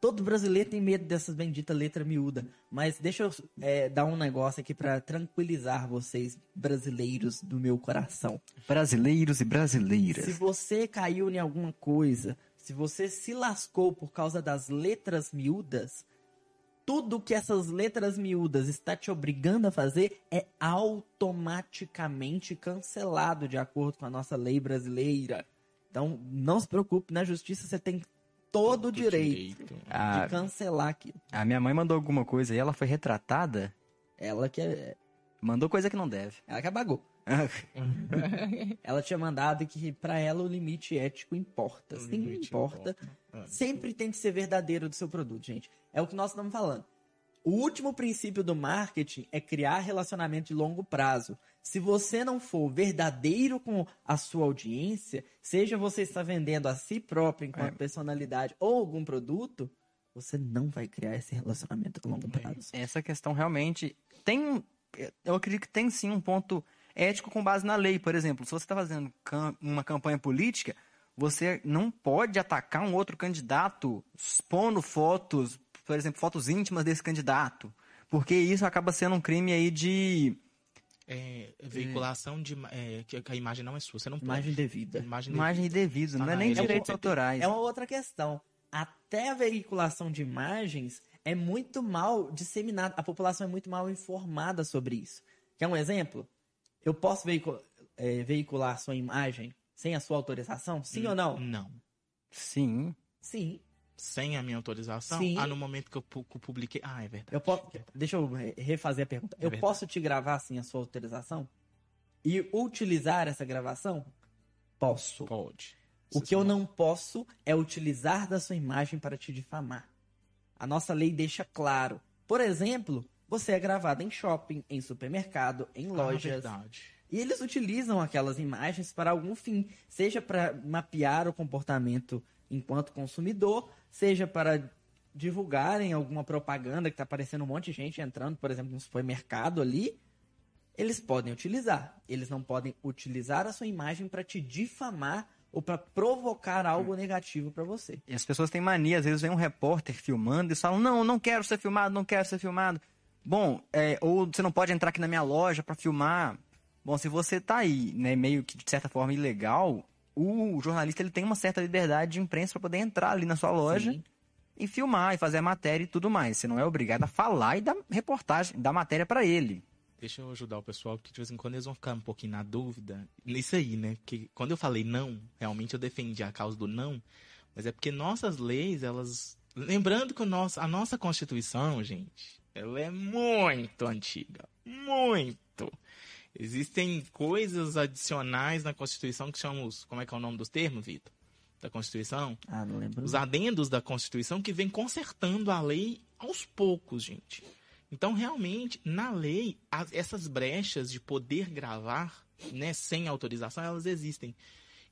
Todo brasileiro tem medo dessas benditas letras miúdas. Mas deixa eu é, dar um negócio aqui pra tranquilizar vocês, brasileiros do meu coração. Brasileiros e brasileiras. Se você caiu em alguma coisa, se você se lascou por causa das letras miúdas, tudo que essas letras miúdas está te obrigando a fazer é automaticamente cancelado de acordo com a nossa lei brasileira. Então, não se preocupe, na justiça você tem todo o direito, Ah, de cancelar aquilo. a minha mãe mandou alguma coisa e ela foi retratada. Ela que é, Mandou coisa que não deve. ela que abagou. Ela tinha mandado que pra ela o limite ético importa. O Sim, limite importa. Ah. Sempre tem que ser verdadeiro do seu produto, gente. É o que nós estamos falando. O último princípio do marketing é criar relacionamento de longo prazo. Se você não for verdadeiro com a sua audiência, seja você está vendendo a si próprio enquanto personalidade ou algum produto, você não vai criar esse relacionamento a longo prazo. Essa questão realmente tem. Eu acredito que tem sim um ponto ético com base na lei. Por exemplo, se você está fazendo uma campanha política, você não pode atacar um outro candidato expondo fotos, por exemplo, fotos íntimas desse candidato. Porque isso acaba sendo um crime aí de. É, veiculação de é, que a imagem não é sua, você não pode. Imagem devida. Imagem, Imagem indevida, Tá não é na nem direitos É autorais. É uma outra questão. Até a veiculação de imagens é muito mal disseminada. A população é muito mal informada sobre isso. Quer um exemplo? Eu posso veicu- eh, veicular sua imagem sem a sua autorização? Sim ou não? Não. Sim. Sim. Sem a minha autorização? Sim. Ah, no momento que eu, que eu publiquei. Ah, é verdade. Eu posso. Deixa eu re- refazer a pergunta. É eu verdade. posso te gravar sem a sua autorização? E utilizar essa gravação? Posso. Pode. O que eu não posso é utilizar da sua imagem para te difamar. A nossa lei deixa claro. Por exemplo, você é gravado em shopping, em supermercado, em Ah, lojas. verdade. e eles utilizam aquelas imagens para algum fim, seja para mapear o comportamento enquanto consumidor, seja para divulgarem alguma propaganda que está aparecendo um monte de gente entrando, por exemplo, no supermercado ali. Eles podem utilizar. Eles não podem utilizar a sua imagem para te difamar ou para provocar algo negativo para você. E as pessoas têm mania, às vezes vem um repórter filmando e falam, não, não quero ser filmado, não quero ser filmado. Bom, é, ou você não pode entrar aqui na minha loja para filmar. Bom, se você tá aí, né, meio que de certa forma ilegal, o jornalista ele tem uma certa liberdade de imprensa para poder entrar ali na sua loja Sim. e filmar e fazer a matéria e tudo mais. Você não é obrigado a falar e dar reportagem, dar matéria para ele. Deixa eu ajudar o pessoal, porque de vez em quando eles vão ficar um pouquinho na dúvida. Nisso aí, né? Porque quando eu falei não, realmente eu defendi a causa do não, mas é porque nossas leis, elas. Lembrando que o nosso, a nossa Constituição, gente, ela é muito antiga. Muito. Existem coisas adicionais na Constituição que chamamos. Como é que é o nome dos termos, Vitor? Da Constituição? Ah, não lembro. os adendos da Constituição que vem consertando a lei aos poucos, gente. Então, realmente, na lei, as- essas brechas de poder gravar, né, sem autorização, elas existem.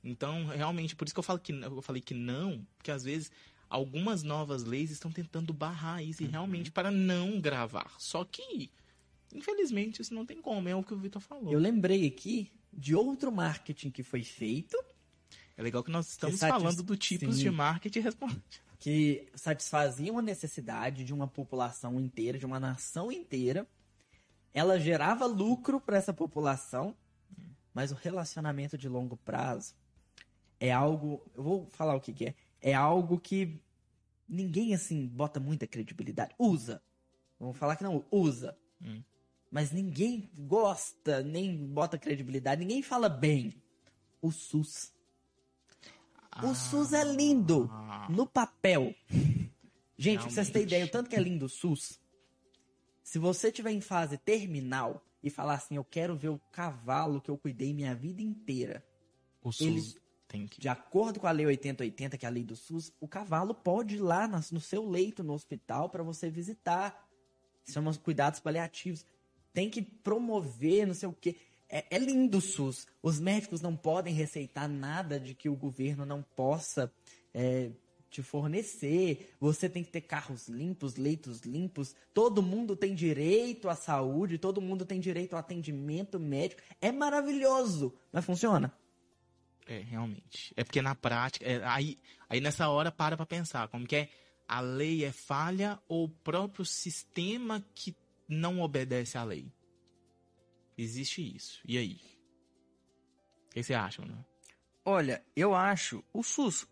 Então, realmente, por isso que eu, falo que, eu falei que não, porque às vezes algumas novas leis estão tentando barrar isso e realmente para não gravar. Só que, infelizmente, isso não tem como, é o que o Vitor falou. Eu lembrei aqui de outro marketing que foi feito É legal que nós estamos satisf- falando do tipos Sim. de marketing responde. que satisfazia uma necessidade de uma população inteira, de uma nação inteira. Ela gerava lucro para essa população, mas o relacionamento de longo prazo é algo. Eu vou falar o que, que é. é algo que ninguém, assim, bota muita credibilidade. Usa. Vamos falar que não, usa. Hum. Mas ninguém gosta, nem bota credibilidade, ninguém fala bem. O SUS. O SUS é lindo Ah, no papel. Gente, pra vocês terem ideia, o tanto que é lindo o SUS. Se você tiver em fase terminal e falar assim, eu quero ver o cavalo que eu cuidei minha vida inteira. o SUS eles- tem que. De acordo com a lei 8080, que é a lei do SUS, o cavalo pode ir lá no seu leito no hospital para você visitar. São os cuidados paliativos. Tem que promover, não sei o quê. É, é lindo o SUS. Os médicos não podem receitar nada de que o governo não possa é, te fornecer. Você tem que ter carros limpos, leitos limpos. Todo mundo tem direito à saúde, todo mundo tem direito ao atendimento médico. É maravilhoso, mas funciona. É, realmente. É porque na prática. é, aí, aí nessa hora para pra pensar. Como que é? A lei é falha ou o próprio sistema que não obedece à lei? Existe isso. E aí? O que você acha, mano? Olha, eu acho o SUS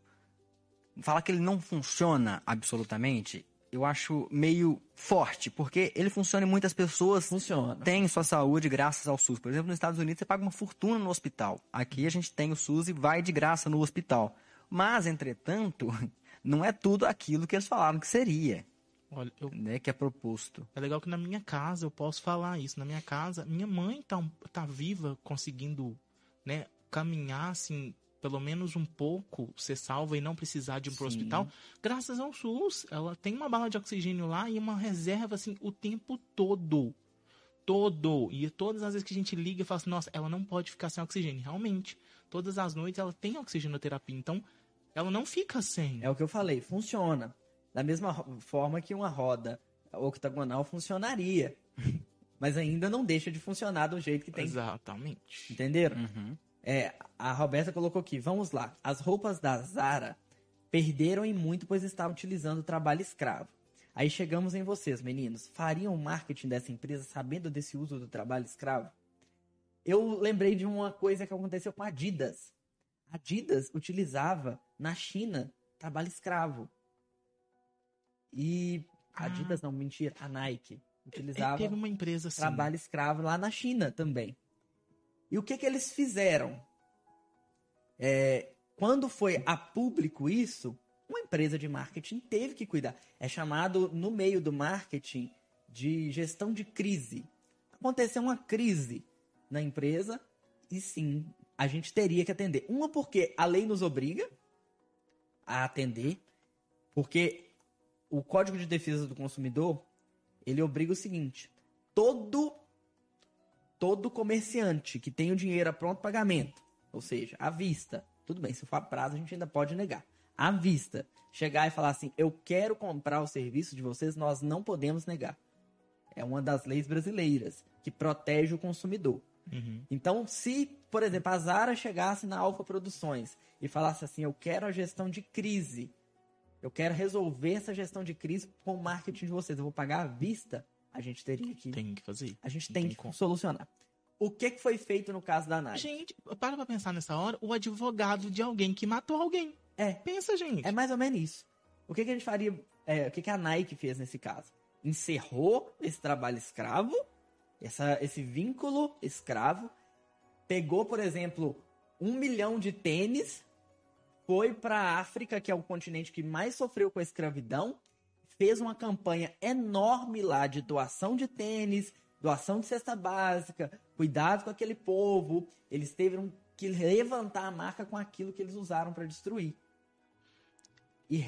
falar que ele não funciona absolutamente, eu acho meio forte, porque ele funciona e muitas pessoas Funciona. têm sua saúde graças ao SUS. Por exemplo, nos Estados Unidos você paga uma fortuna no hospital. Aqui a gente tem o SUS e vai de graça no hospital. Mas, entretanto, não é tudo aquilo que eles falaram que seria, Olha, eu, né, que é proposto. é legal que na minha casa eu posso falar isso. Na minha casa, minha mãe tá, tá viva, conseguindo, né, caminhar, assim, pelo menos um pouco, ser salva e não precisar de ir pro Sim. hospital, graças ao SUS. Ela tem uma bala de oxigênio lá e uma reserva, assim, o tempo todo. Todo. E todas as vezes que a gente liga e fala assim, nossa, ela não pode ficar sem oxigênio. Realmente, todas as noites ela tem oxigenoterapia. Então, ela não fica sem. É o que eu falei, funciona. Da mesma forma que uma roda octagonal funcionaria. Mas ainda não deixa de funcionar do jeito que tem. Exatamente. Entenderam? Uhum. É, a Roberta colocou aqui, vamos lá. As roupas da Zara perderam em muito, pois estavam utilizando o trabalho escravo. Aí chegamos em vocês, meninos. Fariam o marketing dessa empresa sabendo desse uso do trabalho escravo? Eu lembrei de uma coisa que aconteceu com a Adidas. A Adidas utilizava na China trabalho escravo. E a Ah. Adidas não, mentira, a Nike É, utilizava teve uma empresa assim. trabalho escravo lá na China também. E o que que eles fizeram? É, quando foi a público isso, uma empresa de marketing teve que cuidar. É chamado no meio do marketing de gestão de crise. Aconteceu uma crise na empresa e sim, a gente teria que atender. Uma porque a lei nos obriga a atender, porque o Código de Defesa do Consumidor ele obriga o seguinte: todo todo comerciante que tem o dinheiro a pronto pagamento, ou seja, à vista, tudo bem, se for a prazo a gente ainda pode negar. À vista, chegar e falar assim: "Eu quero comprar o serviço de vocês", nós não podemos negar. É uma das leis brasileiras que protege o consumidor. Uhum. Então, se, por exemplo, a Zara chegasse na Alfa Produções e falasse assim: eu quero a gestão de crise, eu quero resolver essa gestão de crise com o marketing de vocês, eu vou pagar à vista, a gente teria que. Tem que fazer. a gente tem, tem que como. solucionar. O que, que foi feito no caso da Nike? Gente, para pra pensar nessa hora, o advogado de alguém que matou alguém. É, Pensa, gente. é mais ou menos isso. O que, que a gente faria? é, o que, que a Nike fez nesse caso? Encerrou esse trabalho escravo, essa, esse vínculo escravo, pegou, por exemplo, um milhão de tênis, foi para a África, que é o continente que mais sofreu com a escravidão, fez uma campanha enorme lá de doação de tênis, doação de cesta básica, cuidado com aquele povo. Eles tiveram que levantar a marca com aquilo que eles usaram para destruir. E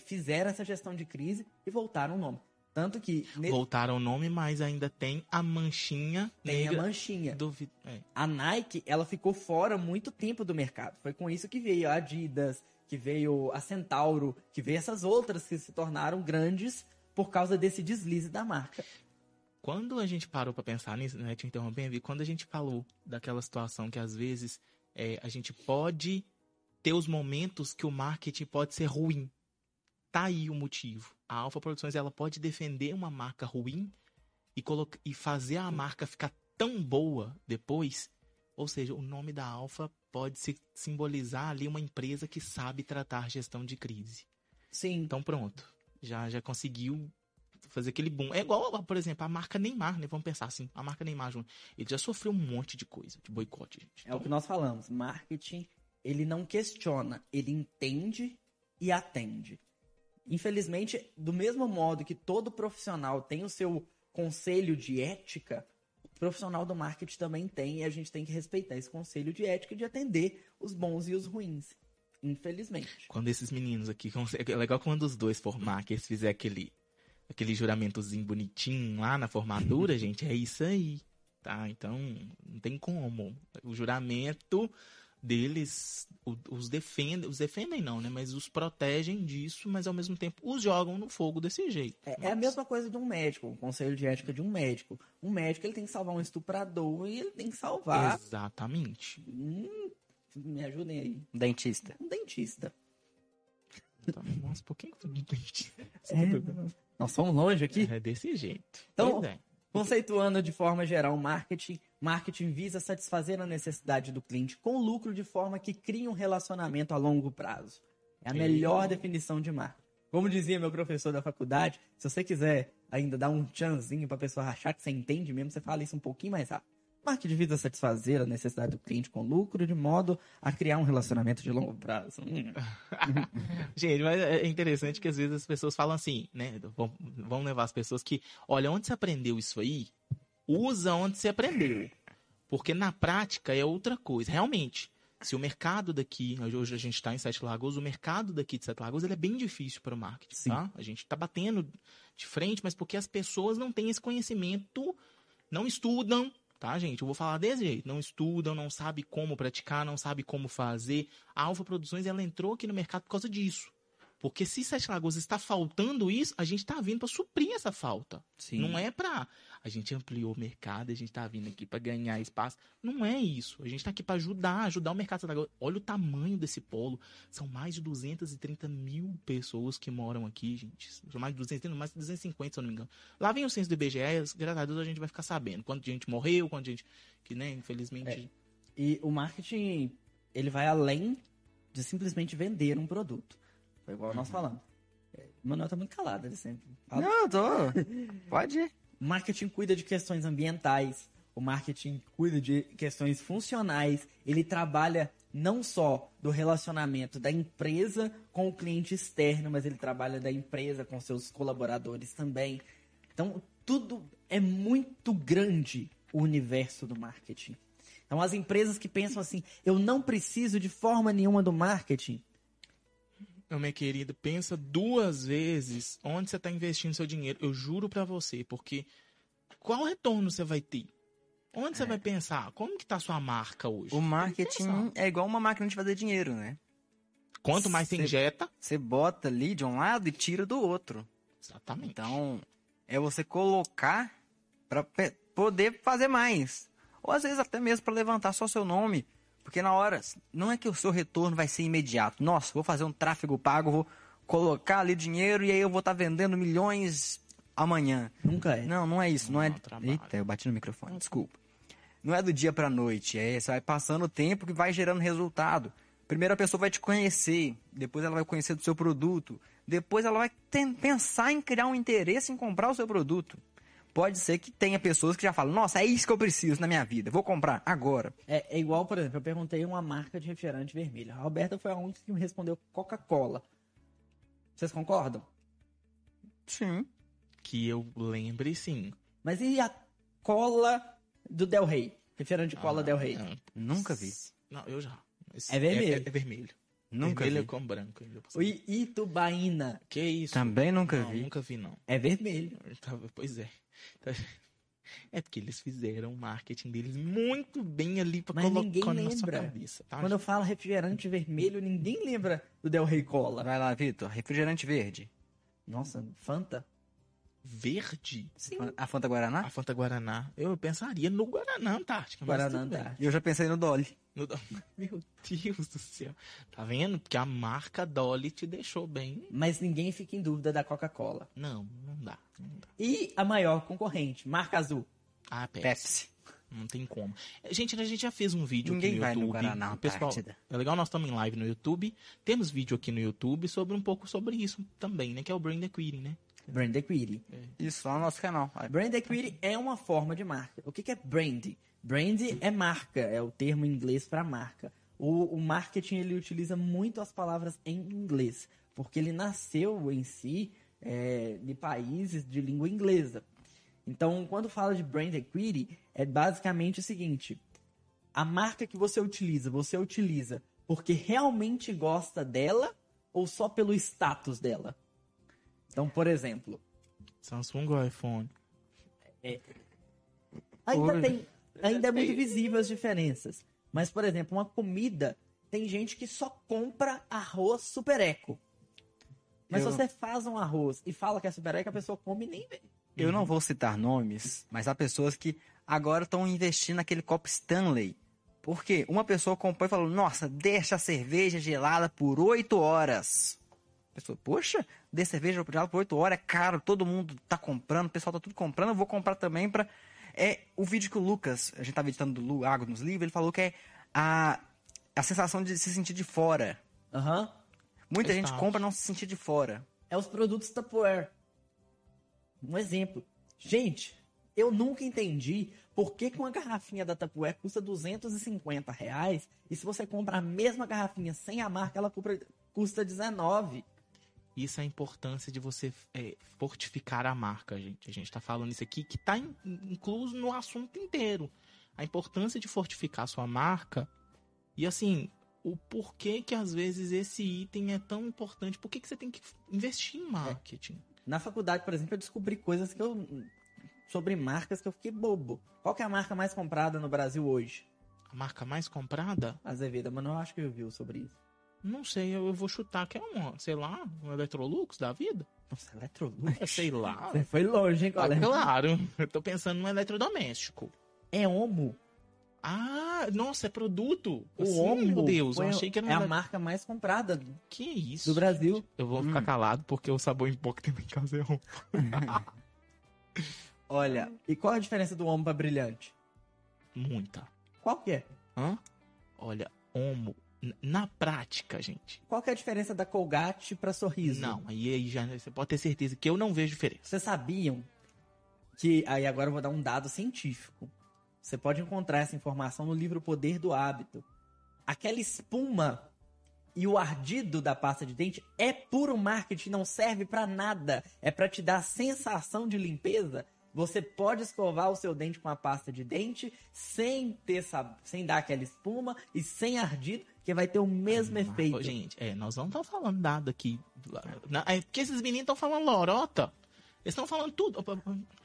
fizeram essa gestão de crise e voltaram o nome. Tanto que ne- Voltaram o nome, mas ainda tem a manchinha tem a negra manchinha. do... É. A Nike, ela ficou fora muito tempo do mercado. Foi com isso que veio a Adidas, que veio a Centauro, que veio essas outras que se tornaram grandes por causa desse deslize da marca. Quando a gente parou pra pensar nisso, né, te interrompendo, e quando a gente falou daquela situação que às vezes é, a gente pode ter os momentos que o marketing pode ser ruim. Tá aí o motivo. A Alfa Produções ela pode defender uma marca ruim e, coloca- e fazer a marca ficar tão boa depois. Ou seja, o nome da Alfa pode se simbolizar ali uma empresa que sabe tratar gestão de crise. Sim. Então pronto, já já conseguiu fazer aquele boom. É igual, por exemplo, a marca Neymar, né? Vamos pensar assim, a marca Neymar, Júnior, ele já sofreu um monte de coisa, de boicote, gente. É o que nós falamos. Marketing, ele não questiona, ele entende e atende. Infelizmente, do mesmo modo que todo profissional tem o seu conselho de ética, o profissional do marketing também tem, e a gente tem que respeitar esse conselho de ética de atender os bons e os ruins. Infelizmente. Quando esses meninos aqui, é legal quando os dois formar, que eles fizerem aquele, aquele juramentozinho bonitinho lá na formatura, gente, é isso aí, tá? Então, não tem como. O juramento deles os defendem, os defendem não, né? Mas os protegem disso, mas ao mesmo tempo os jogam no fogo desse jeito. É, é a mesma coisa de um médico, o conselho de ética de um médico. Um médico ele tem que salvar um estuprador e ele tem que salvar. Exatamente. Hum, me ajudem aí. Dentista. Um dentista. Nossa, por que eu tô de dente? Nós somos longe aqui. É desse jeito. Então- Pois é. Conceituando de forma geral o marketing, marketing visa satisfazer a necessidade do cliente com lucro de forma que crie um relacionamento a longo prazo. É a melhor definição de marketing. Como dizia meu professor da faculdade, se você quiser ainda dar um chanzinho pra pessoa achar que você entende mesmo, você fala isso um pouquinho mais rápido. Marketing visa satisfazer a necessidade do cliente com lucro de modo a criar um relacionamento de longo prazo. Hum. Gente, mas é interessante que às vezes as pessoas falam assim, né? Vão- Vamos levar as pessoas que, olha, onde você aprendeu isso aí? Usa onde você aprendeu. Porque na prática é outra coisa. Realmente, se o mercado daqui, hoje a gente está em Sete Lagoas, o mercado daqui de Sete Lagoas ele é bem difícil para o marketing, Sim. tá? A gente está batendo de frente, mas porque as pessoas não têm esse conhecimento, não estudam, tá, gente? Eu vou falar desse jeito. Não estudam, não sabem como praticar, não sabem como fazer. A Alfa Produções, ela entrou aqui no mercado por causa disso. Porque se Sete Lagoas está faltando isso, a gente está vindo para suprir essa falta. Sim. Não é para a gente ampliou o mercado, a gente está vindo aqui para ganhar espaço. Não é isso. A gente está aqui para ajudar, ajudar o mercado. de Sete Lagoas. Olha o tamanho desse polo. São mais de 230 mil pessoas que moram aqui, gente. São mais de 230, mais de 250, se eu não me engano. Lá vem o censo do IBGE, graças a Deus a gente vai ficar sabendo quanta gente morreu, quanta gente que, né, infelizmente... E o marketing, ele vai além de simplesmente vender um produto. Foi igual nós falamos. É, O Manuel tá muito calado, ele sempre fala. Não, eu tô. Pode ir. Marketing cuida de questões ambientais, o marketing cuida de questões funcionais, ele trabalha não só do relacionamento da empresa com o cliente externo, mas ele trabalha da empresa com seus colaboradores também. Então, tudo é muito grande o universo do marketing. Então, as empresas que pensam assim, eu não preciso de forma nenhuma do marketing, Meu meu querido, pensa duas vezes onde você está investindo seu dinheiro. Eu juro pra você, porque qual retorno você vai ter? Onde você vai pensar? Como que tá a sua marca hoje? O marketing é igual uma máquina de fazer dinheiro, né? Quanto mais você Cê- injeta, Você bota ali de um lado e tira do outro. exatamente. Então, é você colocar pra pe- poder fazer mais. Ou às vezes até mesmo para levantar só seu nome. Porque na hora, não é que o seu retorno vai ser imediato. Nossa, vou fazer um tráfego pago, vou colocar ali dinheiro e aí eu vou estar vendendo milhões amanhã. nunca é. Não, não é isso. Não, é. Não, trabalho. Eita, eu bati no microfone, desculpa. Não é do dia pra noite. É, você vai passando o tempo que vai gerando resultado. Primeiro a pessoa vai te conhecer, depois ela vai conhecer do seu produto, depois ela vai pensar em criar um interesse em comprar o seu produto. Pode ser que tenha pessoas que já falam, nossa, é isso que eu preciso na minha vida, vou comprar agora. É, é igual, por exemplo, eu perguntei uma marca de refrigerante vermelho. A Roberta foi a única que me respondeu Coca-Cola. Vocês concordam? Sim. Que eu lembre, sim. Mas e a cola do Del Rey? Refrigerante de cola Ah, Del Rey. não. Nunca vi. Não, eu já. Mas É vermelho. É, é vermelho. Nunca vermelho vi. com branco. ainda por O cima. I- Itubaína Que isso? Também nunca não, vi. Nunca vi, não. é vermelho. Tava- Pois é. Tá- É porque eles fizeram o marketing deles muito bem ali pra Mas ninguém colocar na sua cabeça, tá? Quando eu falo refrigerante vermelho, ninguém lembra do Del Rey Cola. Vai lá, Vitor. Refrigerante verde. Nossa, Fanta? Verde? Sim. A Fanta Guaraná? A Fanta Guaraná. Eu pensaria no Guaraná Antártica. Guaraná. Antártica. E eu já pensei no Dolly. No- Meu Deus do céu. Tá vendo? Porque a marca Dolly te deixou bem. Mas ninguém fica em dúvida da Coca-Cola. Não, não dá. Não dá. E a maior concorrente, marca azul. Ah, Pepsi. Pepsi. Não tem como. É, Gente, a gente já fez um vídeo Ninguém aqui no vai no YouTube. Guaraná pessoal, Antártida. é legal, nós estamos em live no YouTube. Temos vídeo aqui no YouTube sobre um pouco sobre isso também, né? Que é o Brand Equity, né? Brand equity. Isso, lá no nosso canal. Brand equity é uma forma de marca. O que, que é brand? Brand é marca, é o termo em inglês para marca. O, o marketing ele utiliza muito as palavras em inglês, porque ele nasceu em si é, de países de língua inglesa. Então, quando fala de brand equity, é basicamente o seguinte: a marca que você utiliza, você utiliza porque realmente gosta dela ou só pelo status dela? Então, por exemplo, Samsung ou iPhone? Ainda Oi. tem. Ainda é muito visível as diferenças. Mas, por exemplo, uma comida, tem gente que só compra arroz super eco. Mas Eu- se você faz um arroz e fala que é super eco, a pessoa come e nem vê. Eu não vou citar nomes, mas há pessoas que agora estão investindo naquele copo Stanley. Porque uma pessoa comprou e falou: Nossa, deixa a cerveja gelada por 8 horas. A pessoa, poxa, deixa a cerveja gelada por 8 horas, é caro, todo mundo tá comprando, o pessoal tá tudo comprando, eu vou comprar também pra. É o vídeo que o Lucas, a gente tava editando do Lu Água nos livros, ele falou que é a, a sensação de se sentir de fora. Aham. Muita gente compra e não se sentir de fora. É os produtos Tupperware. Um exemplo. Gente, eu nunca entendi por que, que uma garrafinha da Tupperware custa 250 reais e se você compra a mesma garrafinha sem a marca, ela custa- custa 19. Isso é a importância de você é, fortificar a marca, gente. A gente tá falando isso aqui que tá in- incluso no assunto inteiro. A importância de fortificar sua marca e assim, o porquê que às vezes esse item é tão importante. Por que, que você tem que investir em marketing? Na faculdade, por exemplo, eu descobri coisas que eu. sobre marcas que eu fiquei bobo. Qual é a marca mais comprada no Brasil hoje? A marca mais comprada? Azeveda, mas não acho que eu vi sobre isso. Não sei, eu, eu vou chutar que é uma, sei lá, um Electrolux da vida. Nossa, Electrolux. É, sei lá. Você foi longe, hein, Ah, colega? claro, eu tô pensando no eletrodoméstico. É Omo. Ah, nossa, é produto. O Assim, Omo. Meu Deus, eu achei que era um É a marca mais comprada Que isso? do Brasil. Eu vou ficar calado porque o sabor em pó que tem em casa é Omo. Olha, E qual a diferença do Omo pra brilhante? Muita. Qual que é? Hã? Olha, Omo, na prática, gente. Qual que é a diferença da Colgate pra sorriso? Não, aí, aí já você pode ter certeza que eu não vejo diferença. Vocês sabiam que. Aí agora eu vou dar um dado científico. Você pode encontrar essa informação no livro Poder do Hábito. Aquela espuma e o ardido da pasta de dente é puro marketing, não serve pra nada. É pra te dar a sensação de limpeza. Você pode escovar o seu dente com a pasta de dente sem ter sem dar aquela espuma e sem ardido, que vai ter o mesmo efeito. Ô, gente, é, nós não estamos falando nada aqui. É porque esses meninos estão falando lorota. Eles estão falando tudo.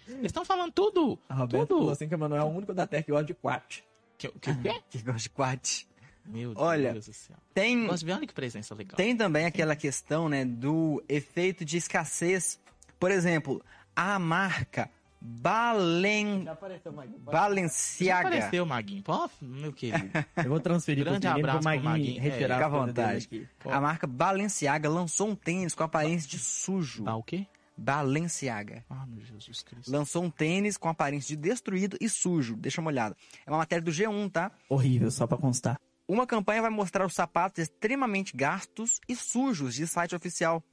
Eles estão falando tudo. A Roberta tudo. falou assim que o Manuel é o único da Terra que gosta de quat. Que, que, que? que gosta de quat. Meu Olha, Deus do céu. Tem, Nossa, olha que presença legal. tem também aquela questão, né, do efeito de escassez. Por exemplo, a marca Balen... apareceu, Mike. Já Balenciaga. apareceu, Maguinho. Pô, meu querido. Eu vou transferir Grande pro menino abraço pro Maguinho Maguinho. retirar É, fica a à vontade. A marca Balenciaga lançou um tênis com aparência de sujo. Tá o quê? Balenciaga. Ah, meu Jesus Cristo. Lançou um tênis com aparência de destruído e sujo. Deixa uma olhada. É uma matéria do G1, tá? Horrível, só pra constar. Uma campanha vai mostrar os sapatos extremamente gastos e sujos de site oficial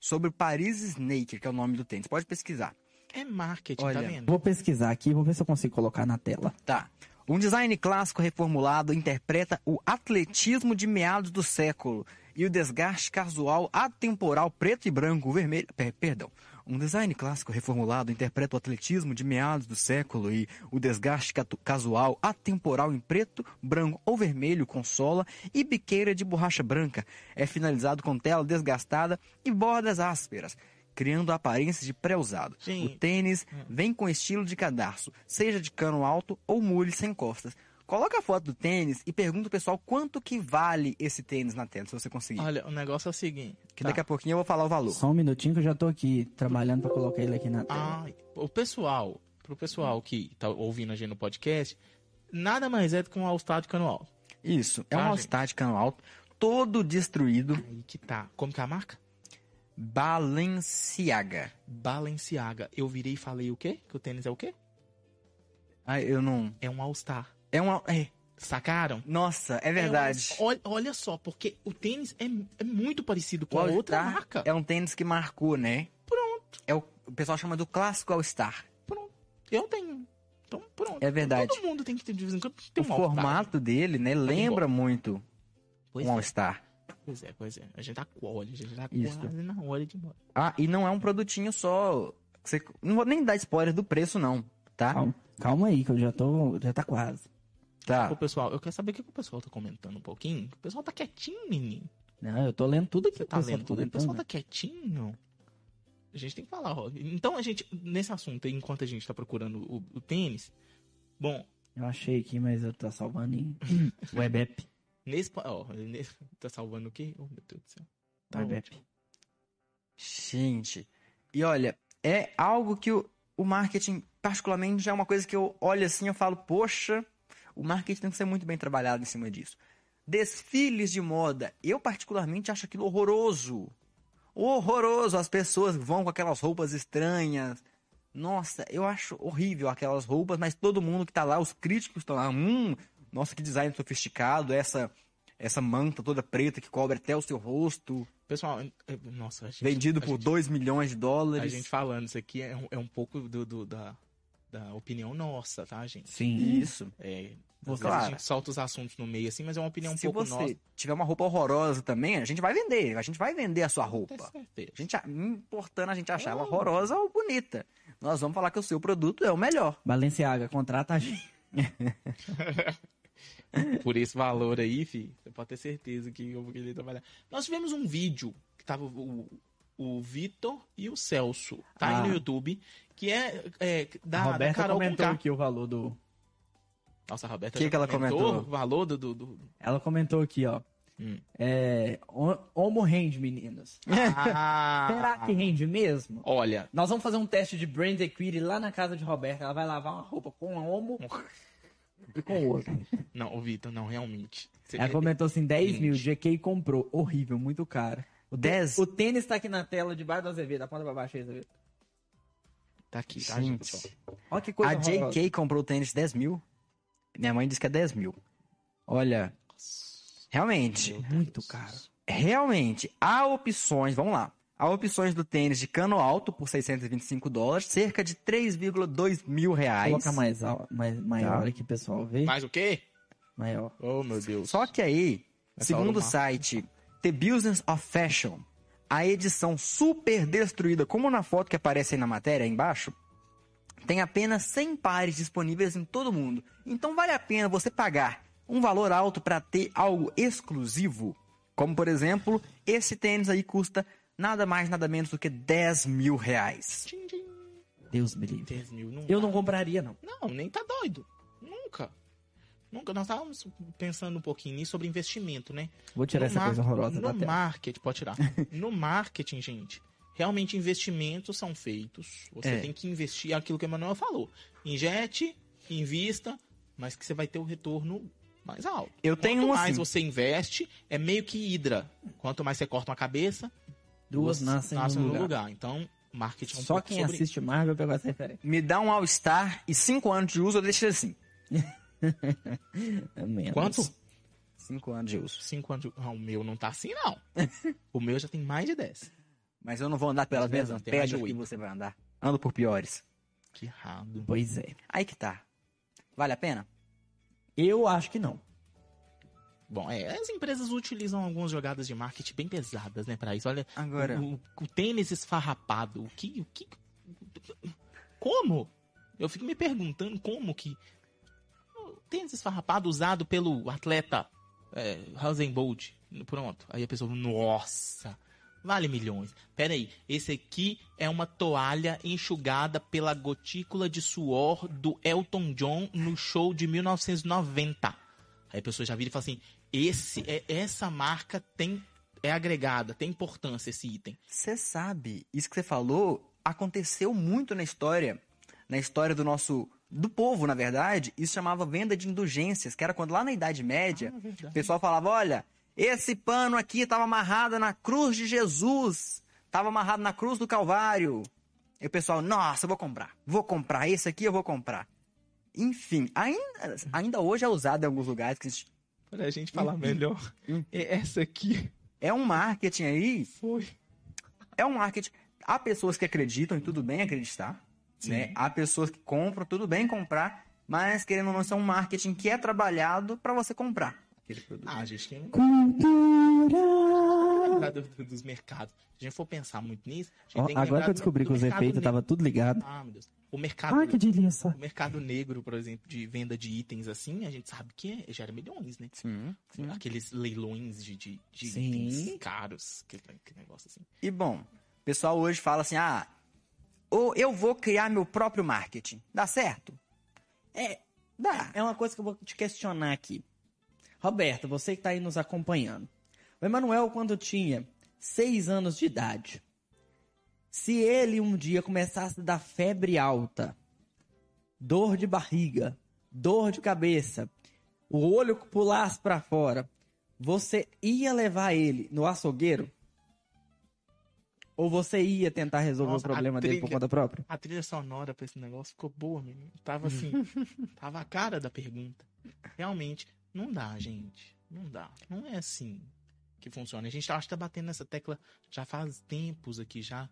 sobre o Paris Sneaker, que é o nome do tênis. Pode pesquisar. É marketing, Olha, tá vendo? Vou pesquisar aqui, vou ver se eu consigo colocar na tela. Tá. Um design clássico reformulado interpreta o atletismo de meados do século e o desgaste casual atemporal preto e branco vermelho. per- perdão. Um design clássico reformulado interpreta o atletismo de meados do século e o desgaste casual atemporal em preto, branco ou vermelho com sola e biqueira de borracha branca. É finalizado com tela desgastada e bordas ásperas, criando a aparência de pré-usado. O tênis vem com estilo de cadarço, seja de cano alto ou mule sem costas. Coloca a foto do tênis e pergunta ao pessoal quanto que vale esse tênis na tela, se você conseguir. Olha, o negócio é o seguinte. que tá. daqui a pouquinho eu vou falar o valor. Só um minutinho que eu já tô aqui trabalhando pra colocar ele aqui na tela. Ah, o pessoal, pro pessoal que tá ouvindo a gente no podcast, nada mais é do que um All-Star de cano alto. Isso, é Tá, um gente? All-Star de cano alto, todo destruído, Aí que tá. Como que é a marca? Balenciaga. Balenciaga. Eu virei e falei o quê? Que o tênis é o quê? Ai, eu não. É um All-Star. É uma. É. Sacaram? Nossa, é verdade. É um- olha, olha só, porque o tênis é, é muito parecido com O a outra marca. É um tênis que marcou, né? Pronto, É o, o pessoal chama do clássico All Star. pronto. Eu tenho. Então, pronto. É verdade. Todo mundo tem que ter de vez em quando o um All-Star. formato dele, né, lembra muito Pois um é. Pois é, pois é. A gente tá olha, a gente tá Isso. quase na hora de ir embora. Ah, e não é um produtinho só. Você, não vou nem dar spoiler do preço, não, tá? Calma, calma aí, que eu já tô. Já tá quase. Tá. Ô, pessoal, eu quero saber o que o pessoal tá comentando um pouquinho. O pessoal tá quietinho, menino. Não, eu tô lendo tudo aqui. Você que tá o pessoal lendo tudo. O pessoal tá quietinho. A gente tem que falar, ó. Então, a gente, nesse assunto aí, enquanto a gente tá procurando o, o tênis, bom, Eu achei aqui, mas eu tô salvando em Web App. Nesse, ó, nesse, tá salvando o quê? Oh, meu Deus do céu. Tá ótimo. Gente. E olha, é algo que o, o marketing, particularmente, já é uma coisa que eu olho assim e eu falo, poxa, o marketing tem que ser muito bem trabalhado em cima disso. Desfiles de moda. Eu, particularmente, acho aquilo horroroso. Horroroso. As pessoas vão com aquelas roupas estranhas. Nossa, eu acho horrível aquelas roupas, mas todo mundo que tá lá, os críticos estão lá, hum, nossa, que design sofisticado, essa essa manta toda preta que cobre até o seu rosto, Pessoal, nossa, a gente, vendido a por gente- 2 milhões de A dólares. gente falando isso aqui é um, é um pouco do, do- da, da opinião nossa, tá, gente? Sim. Isso. É, vezes claro. a gente solta os assuntos no meio assim, mas é uma opinião um Se pouco você nossa. tiver uma roupa horrorosa também, a gente vai vender. A gente vai vender a sua roupa. certeza. A gente, importando a gente achar ela Oh. horrorosa ou bonita. Nós vamos falar que o seu produto é o melhor. Balenciaga, contrata a gente. Por esse valor aí, fi, você pode ter certeza que eu vou querer trabalhar. Nós tivemos um vídeo que tava o, o Vitor e o Celso, tá Ah. aí no YouTube, que é, é a da, da Roberta Carol comentou Conká. aqui o valor do. Nossa, a Roberta Que que ela comentou? o valor do... do, do... Ela comentou aqui, ó. Hum. É. Homo rende, meninos. Ah, Será que rende mesmo? Olha, Nós vamos fazer um teste de brand equity lá na casa de Roberta. Ela vai lavar uma roupa com a homo e com outra. não, o Vitor, não, realmente. Você- Ela comentou assim: 10 mil, Gente. GK comprou. Horrível, muito caro. O, tê- 10? o tênis tá aqui na tela debaixo do Azevedo. Aponta pra baixo aí, Azevedo. Tá aqui, tá, gente? Gente, Olha que coisa a horrorosa. JK comprou o tênis de 10 mil. Minha mãe disse que é 10 mil. Olha, realmente, Muito caro. realmente, há opções, vamos lá. Há opções do tênis de cano alto por 625 dólares, cerca de 3,2 mil reais. Coloca mais, mais maior Tá. aqui, pessoal. Vê? Mais o quê? Maior. Oh, meu Deus. Só que aí, Essa segundo o site The Business of Fashion, a edição super destruída, como na foto que aparece aí na matéria, aí embaixo, tem apenas 100 pares disponíveis em todo mundo. Então vale a pena você pagar um valor alto para ter algo exclusivo. Como, por exemplo, esse tênis aí custa nada mais, nada menos do que 10 mil reais. Tchim, tchim. Deus me livre. 10 mil, não Eu dá. não compraria, não. Não, nem tá doido. Nunca. Nunca. Nós estávamos pensando um pouquinho nisso sobre investimento, né? Vou tirar No essa coisa horrorosa No da marketing, pode tirar. no marketing, gente, realmente investimentos são feitos. Você É. tem que investir aquilo que o Emanuel falou. Injete, invista, mas que você vai ter o retorno mais alto. Eu tenho Quanto um mais assim. você investe, é meio que hidra. Quanto mais você corta uma cabeça, Duas nascem no lugar. Então, marketing é um Só pouco quem sobre assiste Marvel pegou essa referência. Me dá um All-Star e 5 anos de uso, eu deixo assim. É menos. Quanto? 5 anos de uso. Cinco anos. de- Ah, o meu não tá assim, não. o meu já tem mais de 10. Mas eu não vou andar pelas Mas mesmas pedras que você vai andar. Ando por piores. Que errado. Pois é. Aí que tá. Vale a pena? Eu acho que não. Bom, é, as empresas utilizam algumas jogadas de marketing bem pesadas, né, pra isso. Olha, Agora, o, o- tênis esfarrapado, o que, o que... Como? Eu fico me perguntando como que... O tênis esfarrapado usado pelo atleta é, Bolt, pronto. Aí a pessoa, nossa, vale milhões. Pera aí, esse aqui é uma toalha enxugada pela gotícula de suor do Elton John no show de 1990. Aí a pessoa já vira e fala assim, esse, é, essa marca tem é agregada, tem importância esse item. você sabe, isso que você falou aconteceu muito na história. Na história do nosso. Do povo, na verdade, isso chamava venda de indulgências, que era quando lá na Idade Média, o pessoal falava: olha, esse pano aqui estava amarrado na cruz de Jesus, estava amarrado na cruz do Calvário. E o pessoal, nossa, eu vou comprar, vou comprar, esse aqui eu vou comprar. Enfim, ainda, ainda hoje é usado em alguns lugares. Que Pra gente falar melhor, é essa aqui é um marketing aí. foi. É um marketing. Há pessoas que acreditam e tudo bem acreditar. Sim. Né? Há pessoas que compram, tudo bem comprar. Mas querendo ou não, isso é um marketing que é trabalhado para você comprar aquele produto. Ah, a gente tem Cultura! do- do- dos mercados. Se a gente for pensar muito nisso, a gente Ó, tem que agora que eu descobri do que os efeitos estavam tudo ligado. Ah, meu Deus. O mercado, Ah, que delícia. o mercado negro, por exemplo, de venda de itens assim, a gente sabe que é- gera milhões, né? Sim, sim. Aqueles leilões de, de, de Sim. itens caros, que, que negócio assim. E bom, o pessoal hoje fala assim: ah, ou eu vou criar meu próprio marketing. Dá certo? É, Dá. é uma coisa que eu vou te questionar aqui. Roberto, você que tá aí nos acompanhando. O Emanuel, quando tinha seis anos de idade, se ele um dia começasse a dar febre alta, dor de barriga, dor de cabeça, o olho pulasse pra fora, você ia levar ele no açougueiro? Ou você ia tentar resolver Nossa, o problema a dele por trilha- conta própria? A trilha sonora pra esse negócio ficou boa, menino. Tava assim, tava a cara da pergunta. Realmente, não dá, gente. Não dá. Não é assim que funciona. A gente acha que tá batendo nessa tecla já faz tempos aqui já.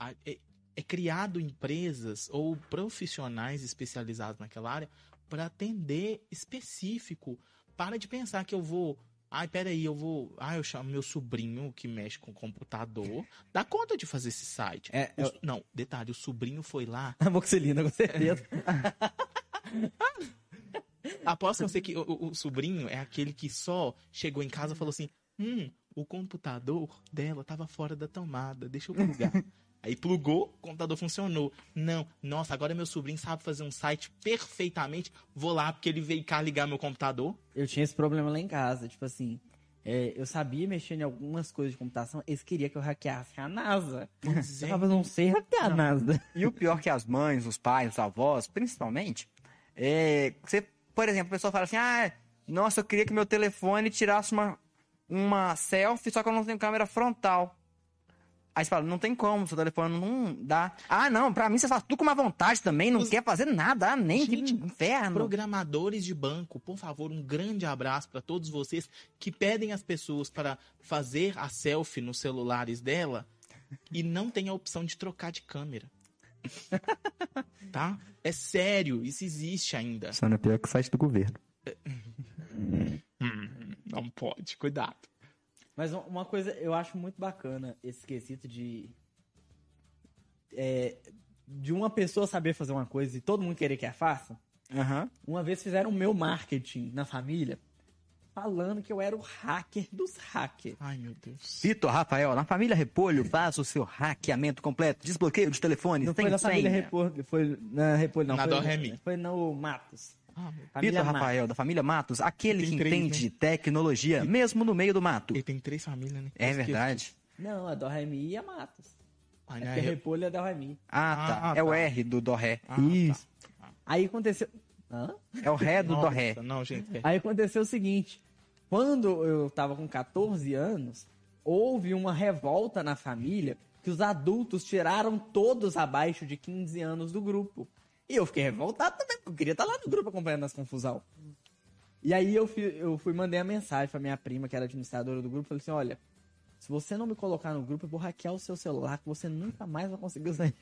A- É, é criado empresas ou profissionais especializados naquela área para atender específico. Para de pensar que eu vou. Ai, peraí, eu vou. Ah, eu chamo meu sobrinho que mexe com computador. Dá conta de fazer esse site. É, O- Não, detalhe, o sobrinho foi lá. Amoxilina, com certeza. Aposto que eu sei que o, o- o sobrinho é aquele que só chegou em casa e falou assim: Hum, o computador dela tava fora da tomada, deixa eu plugar. Aí plugou, o computador funcionou. Não, nossa, agora meu sobrinho sabe fazer um site perfeitamente. Vou lá porque ele veio cá ligar meu computador. Eu tinha esse problema lá em casa, tipo assim, é, eu sabia mexer em algumas coisas de computação, eles queriam que eu hackeasse a NASA. Pois Eu é. não sei hackear a NASA. E o pior que as mães, os pais, os avós, principalmente, é. Você, por exemplo, a pessoa fala assim: ah, nossa, eu queria que meu telefone tirasse uma, uma selfie, só que eu não tenho câmera frontal. Aí você fala, não tem como, seu telefone não dá. Ah, não, pra mim você faz tudo com uma vontade também, não Os- quer fazer nada, ah, nem Gente, que inferno. Programadores de banco, por favor, um grande abraço para todos vocês que pedem às pessoas para fazer a selfie nos celulares dela e não tem a opção de trocar de câmera. tá? É sério, isso existe ainda. Só não é pior que o site do governo. Hum, não pode, cuidado. Mas um- uma coisa, eu acho muito bacana esse quesito de. é, de uma pessoa saber fazer uma coisa e todo mundo querer que a faça. Aham. Uma vez fizeram o meu marketing na família, falando que eu era o hacker dos hackers. Ai, meu Deus. Vitor Rafael, na família Repolho, faça o seu hackeamento completo, desbloqueio de telefone, Não foi na família senha. Repolho, foi na Repolho, não. Na foi, Dó Remi. Foi no Matos. Ah, Vitor. Rafael, da família Matos, aquele que três, entende né? tecnologia, mesmo no meio do mato. Ele tem três famílias, né? É verdade. Não, a Dó Remi e a Matos. Ai, É eu- Repolho é. Ah, tá. Ah, é o tá. R do Dó Ré. Ah, Isso. tá. Aí aconteceu. Hã? É o Ré do Dó Nossa, Ré. Não, gente. é- Aí aconteceu o seguinte: quando eu tava com 14 anos, houve uma revolta na família que os adultos tiraram todos abaixo de 15 anos do grupo. E eu fiquei revoltado também, porque eu queria estar lá no grupo acompanhando as confusão. E aí eu fui, eu fui mandei a mensagem pra minha prima, que era administradora do grupo, falei assim: olha, se você não me colocar no grupo, eu vou hackear o seu celular, que você nunca mais vai conseguir usar.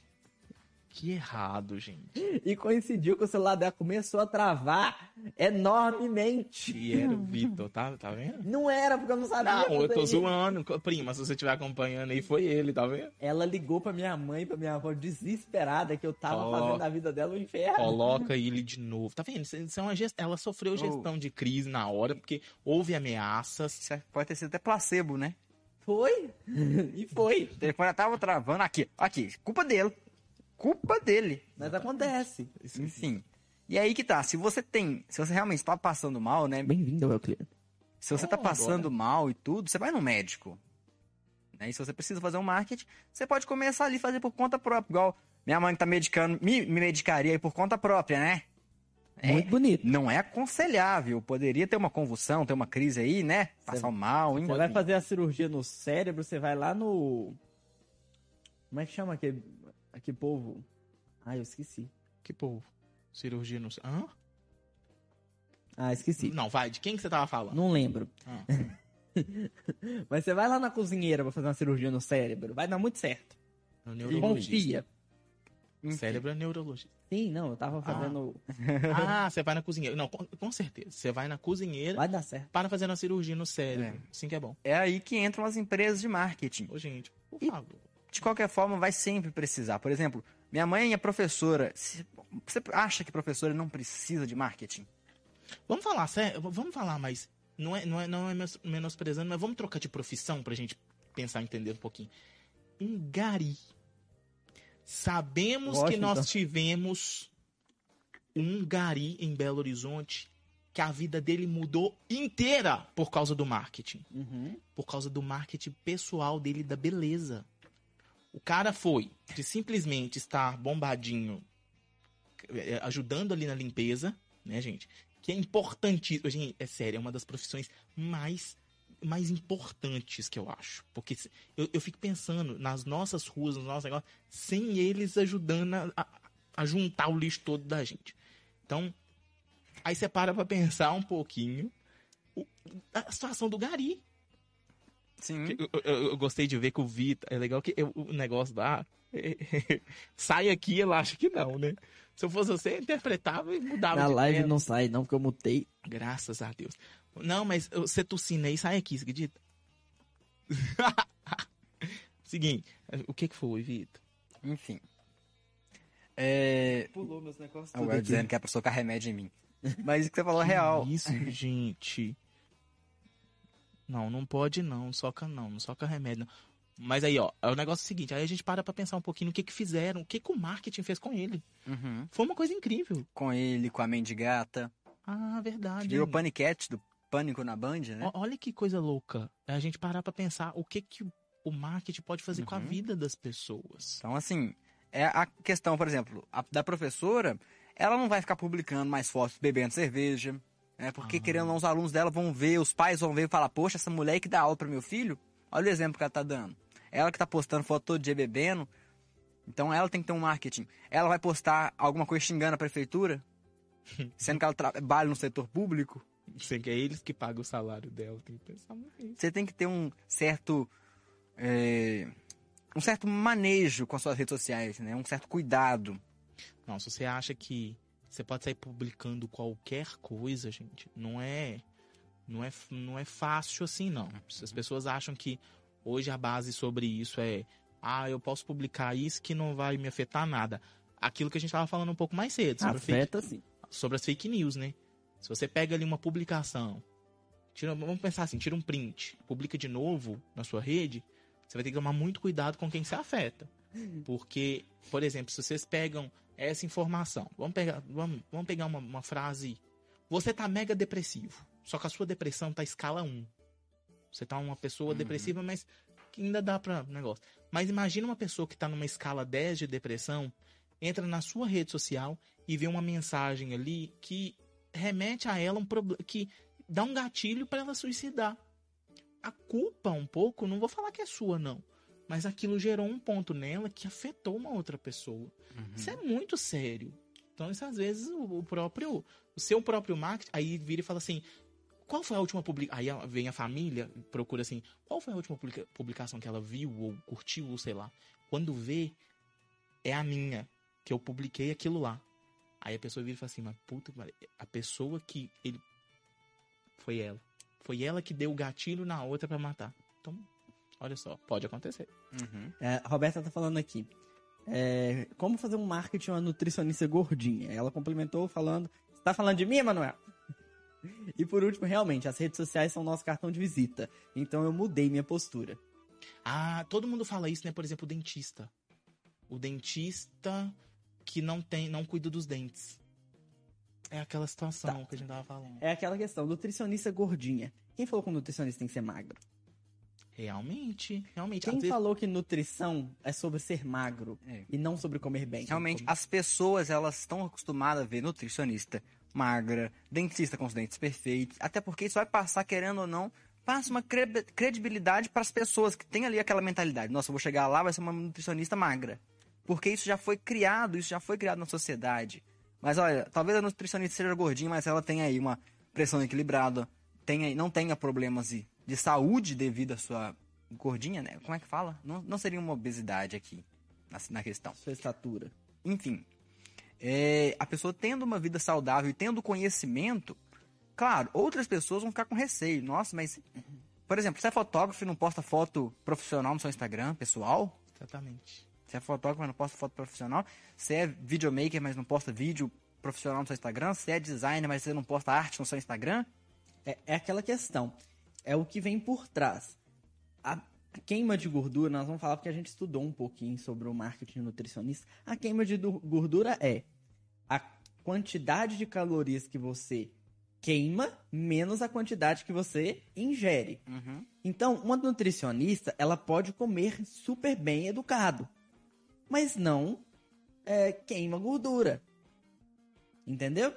Que errado, gente. E coincidiu que o celular dela começou a travar enormemente. E era o Vitor, tá, tá vendo? Não era, porque eu não sabia. Não, eu tô isso. zoando. Prima, se você estiver acompanhando aí, foi ele, tá vendo? Ela ligou pra minha mãe, pra minha avó, desesperada, que eu tava fazendo da vida dela um inferno. Coloca ele de novo. Tá vendo? Isso é uma gest... Ela sofreu gestão de crise na hora, porque houve ameaças. Isso é- pode ter sido até placebo, né? Foi. e foi. O telefone já tava travando. Aqui, aqui. Culpa dele. Culpa dele. Mas acontece. Enfim. E aí que tá. Se você tem. Se você realmente tá passando mal, né? Bem-vindo ao Euclides. Se você tá Oh, passando mal e tudo, você vai no médico. Né? E se você precisa fazer um marketing, você pode começar ali a fazer por conta própria. Igual minha mãe que tá medicando, me, me medicaria aí por conta própria, né? É. Muito bonito. Não é aconselhável. Poderia ter uma convulsão, ter uma crise aí, né? Passar mal, Você enfim. vai fazer a cirurgia no cérebro, você vai lá no. Como é que chama aquele, aquele povo? Ah, eu esqueci. Que povo. Cirurgia no. Hã? Ah, esqueci. Não, vai. De quem que você tava falando? Não lembro. Ah. Mas você vai lá na cozinheira pra fazer uma cirurgia no cérebro, vai dar muito certo. No neurologista. Confia. Cérebro é neurologista. Sim, não, eu tava fazendo. Ah, você vai na cozinheira. Não, com, com certeza. Você vai na cozinheira Vai dar certo. para fazer uma cirurgia no cérebro. É. Assim que é bom. É aí que entram as empresas de marketing. Ô, gente, por E- favor. De qualquer forma, vai sempre precisar. Por exemplo, minha mãe é professora. Você acha que professora não precisa de marketing? Vamos falar sério, vamos falar, mas não é, não é, não é menos- menosprezando, mas vamos trocar de profissão pra gente pensar entender um pouquinho. Um gari. Sabemos que Washington. nós tivemos um gari em Belo Horizonte que a vida dele mudou inteira por causa do marketing. Uhum. Por causa do marketing pessoal dele da beleza. O cara foi de simplesmente estar bombadinho, eh, ajudando ali na limpeza, né, gente? Que é importantíssimo. Gente, é sério, é uma das profissões mais, mais importantes que eu acho. Porque eu, eu fico pensando nas nossas ruas, nos nossos negócios, sem eles ajudando a, a- a juntar o lixo todo da gente. Então, aí você para pra pensar um pouquinho o- a situação do Gari. Sim. Eu, eu- eu gostei de ver que o Vitor. É legal que eu- o negócio lá. sai aqui, ela acha que não, né? Se eu fosse você, eu interpretava e mudava Na de live tema. não sai, não, porque eu mutei. Graças a Deus. Não, mas você tossindo aí, sai aqui, você acredita? Seguinte, o que que foi, Vitor? Enfim. É. Pulou meus negócios Agora dizendo que a pessoa quer remédio em mim. Mas isso que você falou é real. Isso, gente. Não, não pode não, soca não, não soca remédio não. Mas aí, ó, é o negócio seguinte, aí a gente para pra pensar um pouquinho no que que fizeram, o que que o marketing fez com ele. Uhum. Foi uma coisa incrível. Com ele, com a mendigata. Ah, verdade. Virou Panicat do Pânico na Band, né? Ó, Olha que coisa louca. É a gente parar pra pensar o que que o marketing pode fazer com a Uhum. vida das pessoas. Então, assim, é a questão, por exemplo, a- da professora, ela não vai ficar publicando mais fotos bebendo cerveja, né? Porque, Ah. querendo ou não, os alunos dela vão ver, os pais vão ver e falar, poxa, essa mulher que dá aula para meu filho, olha o exemplo que ela tá dando. Ela que tá postando foto todo dia bebendo, então ela tem que ter um marketing. Ela vai postar alguma coisa xingando a prefeitura, sendo que ela trabalha no setor público. Sei que é eles que pagam o salário dela, tem que pensar muito nisso. Você tem que ter um certo... é, um certo manejo com as suas redes sociais, né? Um certo cuidado. Não, se você acha que você pode sair publicando qualquer coisa, gente, não é não é não é fácil assim não. Se as pessoas acham que hoje a base sobre isso é ah, eu posso publicar isso que não vai me afetar nada. Aquilo que a gente estava falando um pouco mais cedo sobre, fake, Afeta sim. sobre as fake news, né? Se você pega ali uma publicação, tira, vamos pensar assim, tira um print, publica de novo na sua rede, você vai ter que tomar muito cuidado com quem se afeta. Porque, por exemplo, se vocês pegam essa informação, vamos pegar, vamos, vamos pegar uma, uma frase. Você tá mega depressivo, só que a sua depressão tá escala 1. Você tá uma pessoa Uhum. depressiva, mas que ainda dá pra negócio. Mas imagina uma pessoa que tá numa escala 10 de depressão, entra na sua rede social e vê uma mensagem ali que remete a ela um problema, que dá um gatilho para ela suicidar. A culpa um pouco, não vou falar que é sua não, mas aquilo gerou um ponto nela que afetou uma outra pessoa. Isso é muito sério. Então, isso às vezes o, próprio, o seu próprio marketing, aí vira e fala assim, qual foi a última publicação? Aí vem a família, procura assim, qual foi a última publica- publicação que ela viu ou curtiu, ou sei lá. Quando vê, é a minha, que eu publiquei aquilo lá. Aí a pessoa vira e fala assim, mas puta, que a pessoa que ele foi ela. Foi ela que deu o gatilho na outra pra matar. Então, olha só, pode acontecer. Uhum. É, a Roberta tá falando aqui. É, como fazer um marketing a uma nutricionista gordinha? Ela complementou falando. Você tá falando de mim, Emanuel? E por último, realmente, as redes sociais são nosso cartão de visita. Então eu mudei minha postura. Ah, todo mundo fala isso, né? Por exemplo, o dentista. O dentista que não tem, não cuida dos dentes. É aquela situação que a gente tava falando. É aquela questão, nutricionista gordinha. Quem falou que o nutricionista tem que ser magro? Realmente, realmente. Quem vezes- falou que nutrição é sobre ser magro É. e não sobre comer bem? Realmente, as pessoas, elas estão acostumadas a ver nutricionista magra, dentista com os dentes perfeitos, até porque isso vai passar, querendo ou não, passa uma cre- credibilidade para as pessoas que têm ali aquela mentalidade. Nossa, eu vou chegar lá, vai ser uma nutricionista magra. Porque isso já foi criado, isso já foi criado na sociedade. Mas olha, talvez a nutricionista seja gordinha, mas ela tenha aí uma pressão equilibrada, tenha, não tenha problemas de, de saúde devido à sua gordinha, né? Como é que fala? Não, não seria uma obesidade aqui na, na questão. Sua estatura. Enfim, é, a pessoa tendo uma vida saudável e tendo conhecimento, claro, outras pessoas vão ficar com receio. Nossa, mas, por exemplo, você é fotógrafo e não posta foto profissional no seu Instagram, pessoal? Exatamente. Você é fotógrafo, mas não posta foto profissional. Você é videomaker, mas não posta vídeo profissional no seu Instagram. Você é designer, mas você não posta arte no seu Instagram. É, é aquela questão. É o que vem por trás. A queima de gordura, nós vamos falar porque a gente estudou um pouquinho sobre o marketing nutricionista. A queima de du- gordura é a quantidade de calorias que você queima menos a quantidade que você ingere. Então, uma nutricionista, ela pode comer super bem educado, mas não é, queima gordura. Entendeu?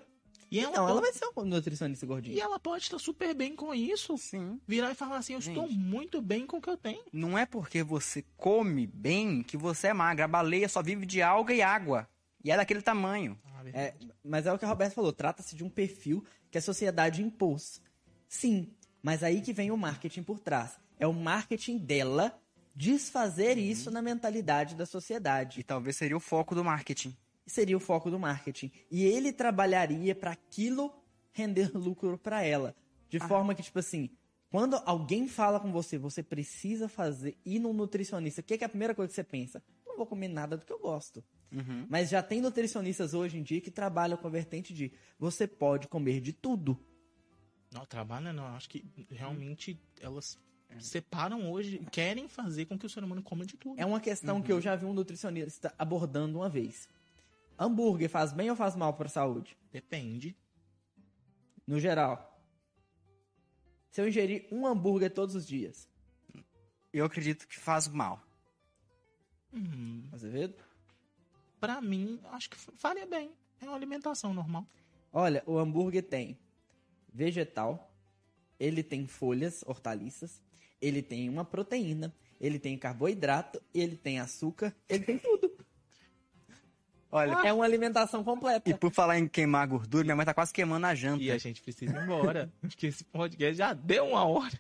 E ela, Então, ela pode, vai ser uma nutricionista gordinha. e ela pode estar super bem com isso. Sim. Virar e falar assim, eu estou Gente. muito bem com o que eu tenho. Não é porque você come bem que você é magra. A baleia só vive de alga e água. E é daquele tamanho. É, mas é o que a Roberta falou, trata-se de um perfil que a sociedade impôs. Sim, mas aí que vem o marketing por trás. É o marketing dela desfazer isso na mentalidade da E sociedade. talvez seria o foco do marketing. Seria o foco do marketing. E ele trabalharia para aquilo render lucro para ela. De forma que, tipo assim, quando alguém fala com você, você precisa fazer, ir num nutricionista, o que, que é a primeira coisa que você pensa? Não vou comer nada do que eu gosto. Uhum. Mas já tem nutricionistas hoje em dia que trabalham com a vertente de você pode comer de tudo. Não, trabalha não. Acho que realmente elas É. separam hoje, querem fazer com que o ser humano coma de tudo. É uma questão que eu já vi um nutricionista abordando uma vez. Hambúrguer faz bem ou faz mal para a saúde? Depende. No geral. Se eu ingerir um hambúrguer todos os dias, Eu acredito que faz mal. Hum, você vê? pra mim, acho que faria bem. É uma alimentação normal. Olha, o hambúrguer tem vegetal, ele tem folhas, hortaliças, ele tem uma proteína, ele tem carboidrato, ele tem açúcar, ele tem tudo. Olha, É uma alimentação completa. e por falar em queimar gordura, minha mãe tá quase queimando a janta. E a gente precisa ir embora. Acho que esse podcast já deu uma hora.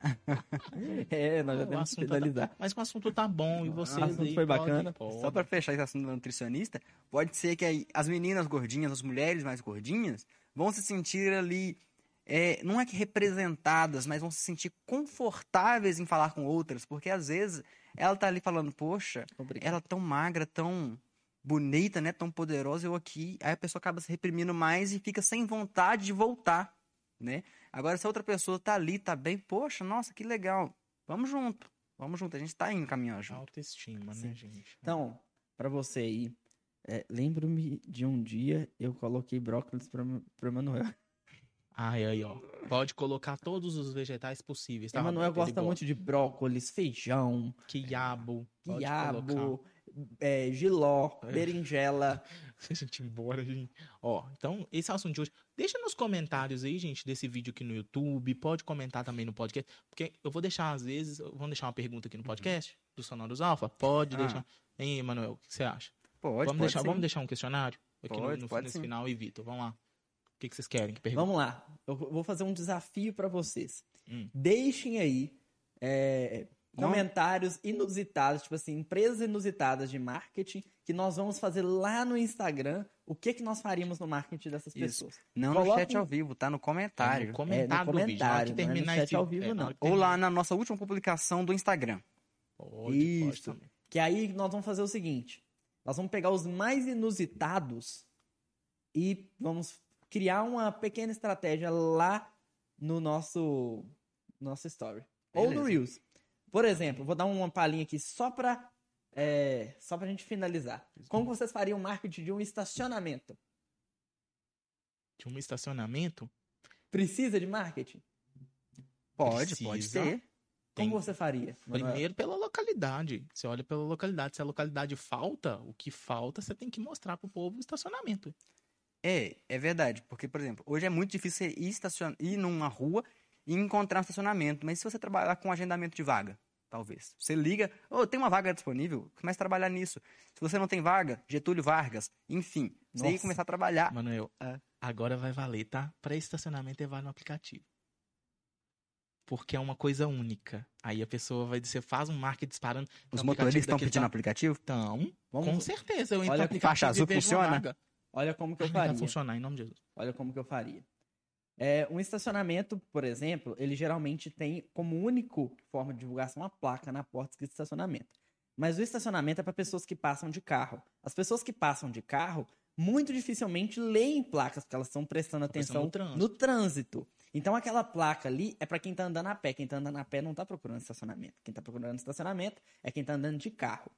É, nós já O temos que assunto finalizar. tá- Mas o assunto tá bom. E vocês assunto aí foi bacana. podem. Só pra fechar esse assunto da nutricionista, pode ser que aí as meninas gordinhas, as mulheres mais gordinhas, vão se sentir ali, é, não é que representadas, mas vão se sentir confortáveis em falar com outras, porque às vezes ela tá ali falando, poxa, Obrigado. ela tão magra, tão bonita, né, tão poderosa, eu aqui, aí a pessoa acaba se reprimindo mais e fica sem vontade de voltar, né? Agora, se a outra pessoa tá ali, tá bem, poxa, nossa, que legal, vamos junto, vamos junto, a gente tá indo caminhando junto. Autoestima, Sim. né, gente? Então, pra você aí, é, lembro-me de um dia eu coloquei brócolis pra, pro Emanuel. Ai, aí, ó. Pode colocar todos os vegetais possíveis, tá? Emanuel? Ele gosta muito de brócolis, feijão, Quiabo. pode quiabo, colocar. É, giló, É. berinjela. Deixa a gente embora, gente. Ó, então, esse é o assunto de hoje. Deixa nos comentários aí, gente, desse vídeo aqui no YouTube. Pode comentar também no podcast. Porque eu vou deixar, às vezes, vamos deixar uma pergunta aqui no podcast do Sonoros Alpha? Pode Ah. deixar. Hein, Emanuel, o que você acha? Pode, vamos, pode deixar, sim. vamos deixar um questionário aqui no- Pode, no, pode nesse sim. final. E Vitor, vamos lá. O que, que vocês querem? Que? Vamos lá, eu vou fazer um desafio pra vocês. Hum. Deixem aí é. Comentários inusitados, tipo assim, empresas inusitadas de marketing, que nós vamos fazer lá no Instagram. O que, que nós faríamos no marketing dessas Isso. pessoas? Não Coloca no chat ao vivo, tá no É comentário. no comentário vídeo. Hora que comentário, não é no chat esse- ao vivo, é, não. Ou lá na nossa última publicação do Instagram. Pode, pode Isso. também. Que aí nós vamos fazer o seguinte: nós vamos pegar os mais inusitados e vamos criar uma pequena estratégia lá no nosso nosso story. Ou no Beleza. Reels. Por exemplo, vou dar uma palhinha aqui só pra, é, só pra gente finalizar. Como vocês fariam o marketing de um estacionamento? De um estacionamento, Precisa de marketing? Pode, pode Precisa. ter. Tem- Como você faria? Manuel? Primeiro pela localidade. Você olha pela localidade. Se a localidade falta, o que falta, você tem que mostrar pro povo o estacionamento. É, é verdade. Porque, por exemplo, hoje é muito difícil você ir, estacion... ir numa rua e encontrar um estacionamento. Mas se você trabalhar com agendamento de vaga, talvez. Você liga, oh, tem uma vaga disponível, comece a trabalhar nisso. Se você não tem vaga, Getúlio Vargas, enfim, você começar a trabalhar. Manuel, É. agora vai valer, tá? Pra estacionamento é vale no aplicativo. Porque é uma coisa única. Aí a pessoa vai dizer, faz um marketing disparando. Os no motoristas estão pedindo tá- aplicativo? Então, Vamos- com certeza. Eu entro Olha, no aplicativo faixa azul funciona? Olha como que eu Vai faria. funcionar, em nome de Jesus. Olha como que eu faria. É, um estacionamento, por exemplo, ele geralmente tem como único forma de divulgação uma placa na porta escrito estacionamento. Mas o estacionamento é para pessoas que passam de carro. As pessoas que passam de carro muito dificilmente leem placas, porque elas estão prestando prestando atenção no trânsito. no trânsito. Então aquela placa ali é para quem tá andando a pé. Quem tá andando a pé não tá procurando estacionamento. Quem tá procurando estacionamento é quem tá andando de carro.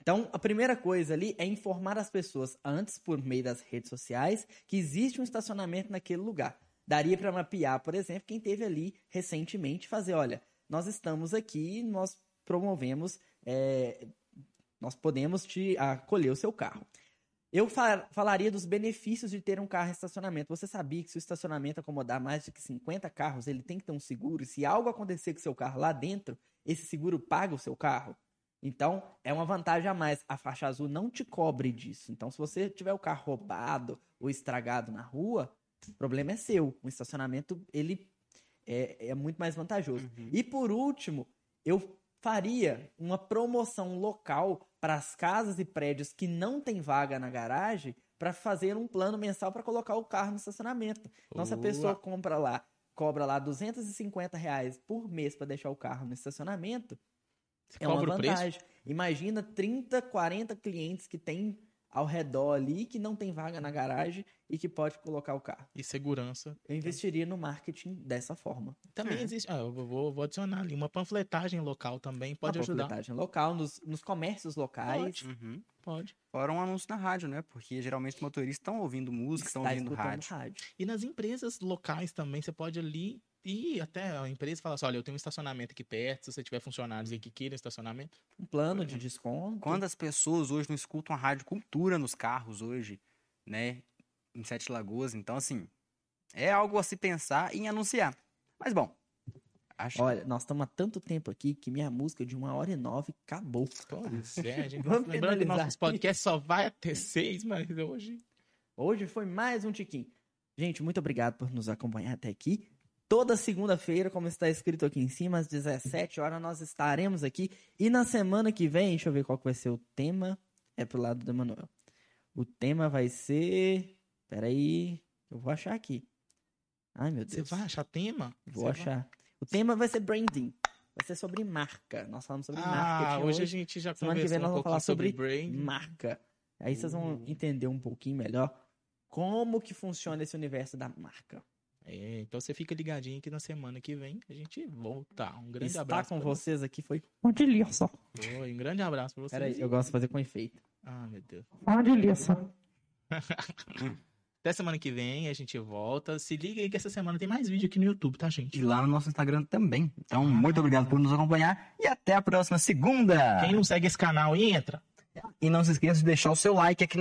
Então, a primeira coisa ali é informar as pessoas antes, por meio das redes sociais, que existe um estacionamento naquele lugar. Daria para mapear, por exemplo, quem teve ali recentemente, fazer, olha, nós estamos aqui, nós promovemos, é, nós podemos te acolher o seu carro. Eu fa- falaria dos benefícios de ter um carro em estacionamento. Você sabia que se o estacionamento acomodar mais de que 50 carros, ele tem que ter um seguro? E se algo acontecer com o seu carro lá dentro, esse seguro paga o seu carro? Então, é uma vantagem a mais. A faixa azul não te cobre disso. Então, se você tiver o carro roubado ou estragado na rua, o problema é seu. O estacionamento, ele é, é muito mais vantajoso. E por último, eu faria uma promoção local para as casas e prédios que não tem vaga na garagem para fazer um plano mensal para colocar o carro no estacionamento. Então, se a pessoa compra lá, cobra lá 250 reais por mês para deixar o carro no estacionamento, Você é uma vantagem. Imagina 30, 40 clientes que tem ao redor ali que não tem vaga na garagem e que pode colocar o carro. E segurança. Eu investiria no marketing dessa forma. Também É. existe. Ah, eu vou, vou adicionar ali uma panfletagem local também. Pode Uma ajudar. panfletagem local, nos, nos comércios locais. Uhum. Pode. Fora um anúncio na rádio, né? Porque geralmente os motoristas estão ouvindo música, estão ouvindo rádio. rádio. E nas empresas locais também, você pode ali ir até a empresa e falar assim: olha, eu tenho um estacionamento aqui perto. Se você tiver funcionários aí que queiram estacionamento, Um plano de desconto. Quando as pessoas hoje não escutam a rádio cultura nos carros hoje, né? Em Sete Lagoas, então assim, é algo a se pensar em anunciar. Mas bom, acho Olha, nós estamos há tanto tempo aqui que minha música de uma hora e nove acabou. Pois é, gente. Vamos Lembrando que finalizar nossos podcasts só vai até seis, mas hoje. Hoje foi mais um tiquinho. Gente, muito obrigado por nos acompanhar até aqui. Toda segunda-feira, como está escrito aqui em cima, às 17 horas, nós estaremos aqui. E na semana que vem, deixa eu ver qual que vai ser o tema. É pro lado do Emanuel. O tema vai ser. Peraí, eu vou achar aqui. Ai, meu Você Deus. vai achar tema? Vou Você vai- achar. O tema vai ser branding. Vai ser sobre marca. Nós falamos sobre Ah, marketing hoje a gente já Semana que vem nós um vamos falar sobre brand. marca. Aí vocês vão Uh. entender um pouquinho melhor como que funciona esse universo da marca. É, então você fica ligadinho que na semana que vem a gente volta. Um grande Estar abraço. com pra vocês aqui foi uma delícia. você. Oi, um grande abraço pra vocês. Peraí, eu gosto de fazer com efeito. Ah, meu Deus. Uma delícia. Até semana que vem a gente volta. Se liga aí que essa semana tem mais vídeo aqui no YouTube, tá, gente? E lá no nosso Instagram também. Então, muito obrigado por nos acompanhar e até a próxima segunda. Quem não segue esse canal entra. E não se esqueça de deixar o seu like aqui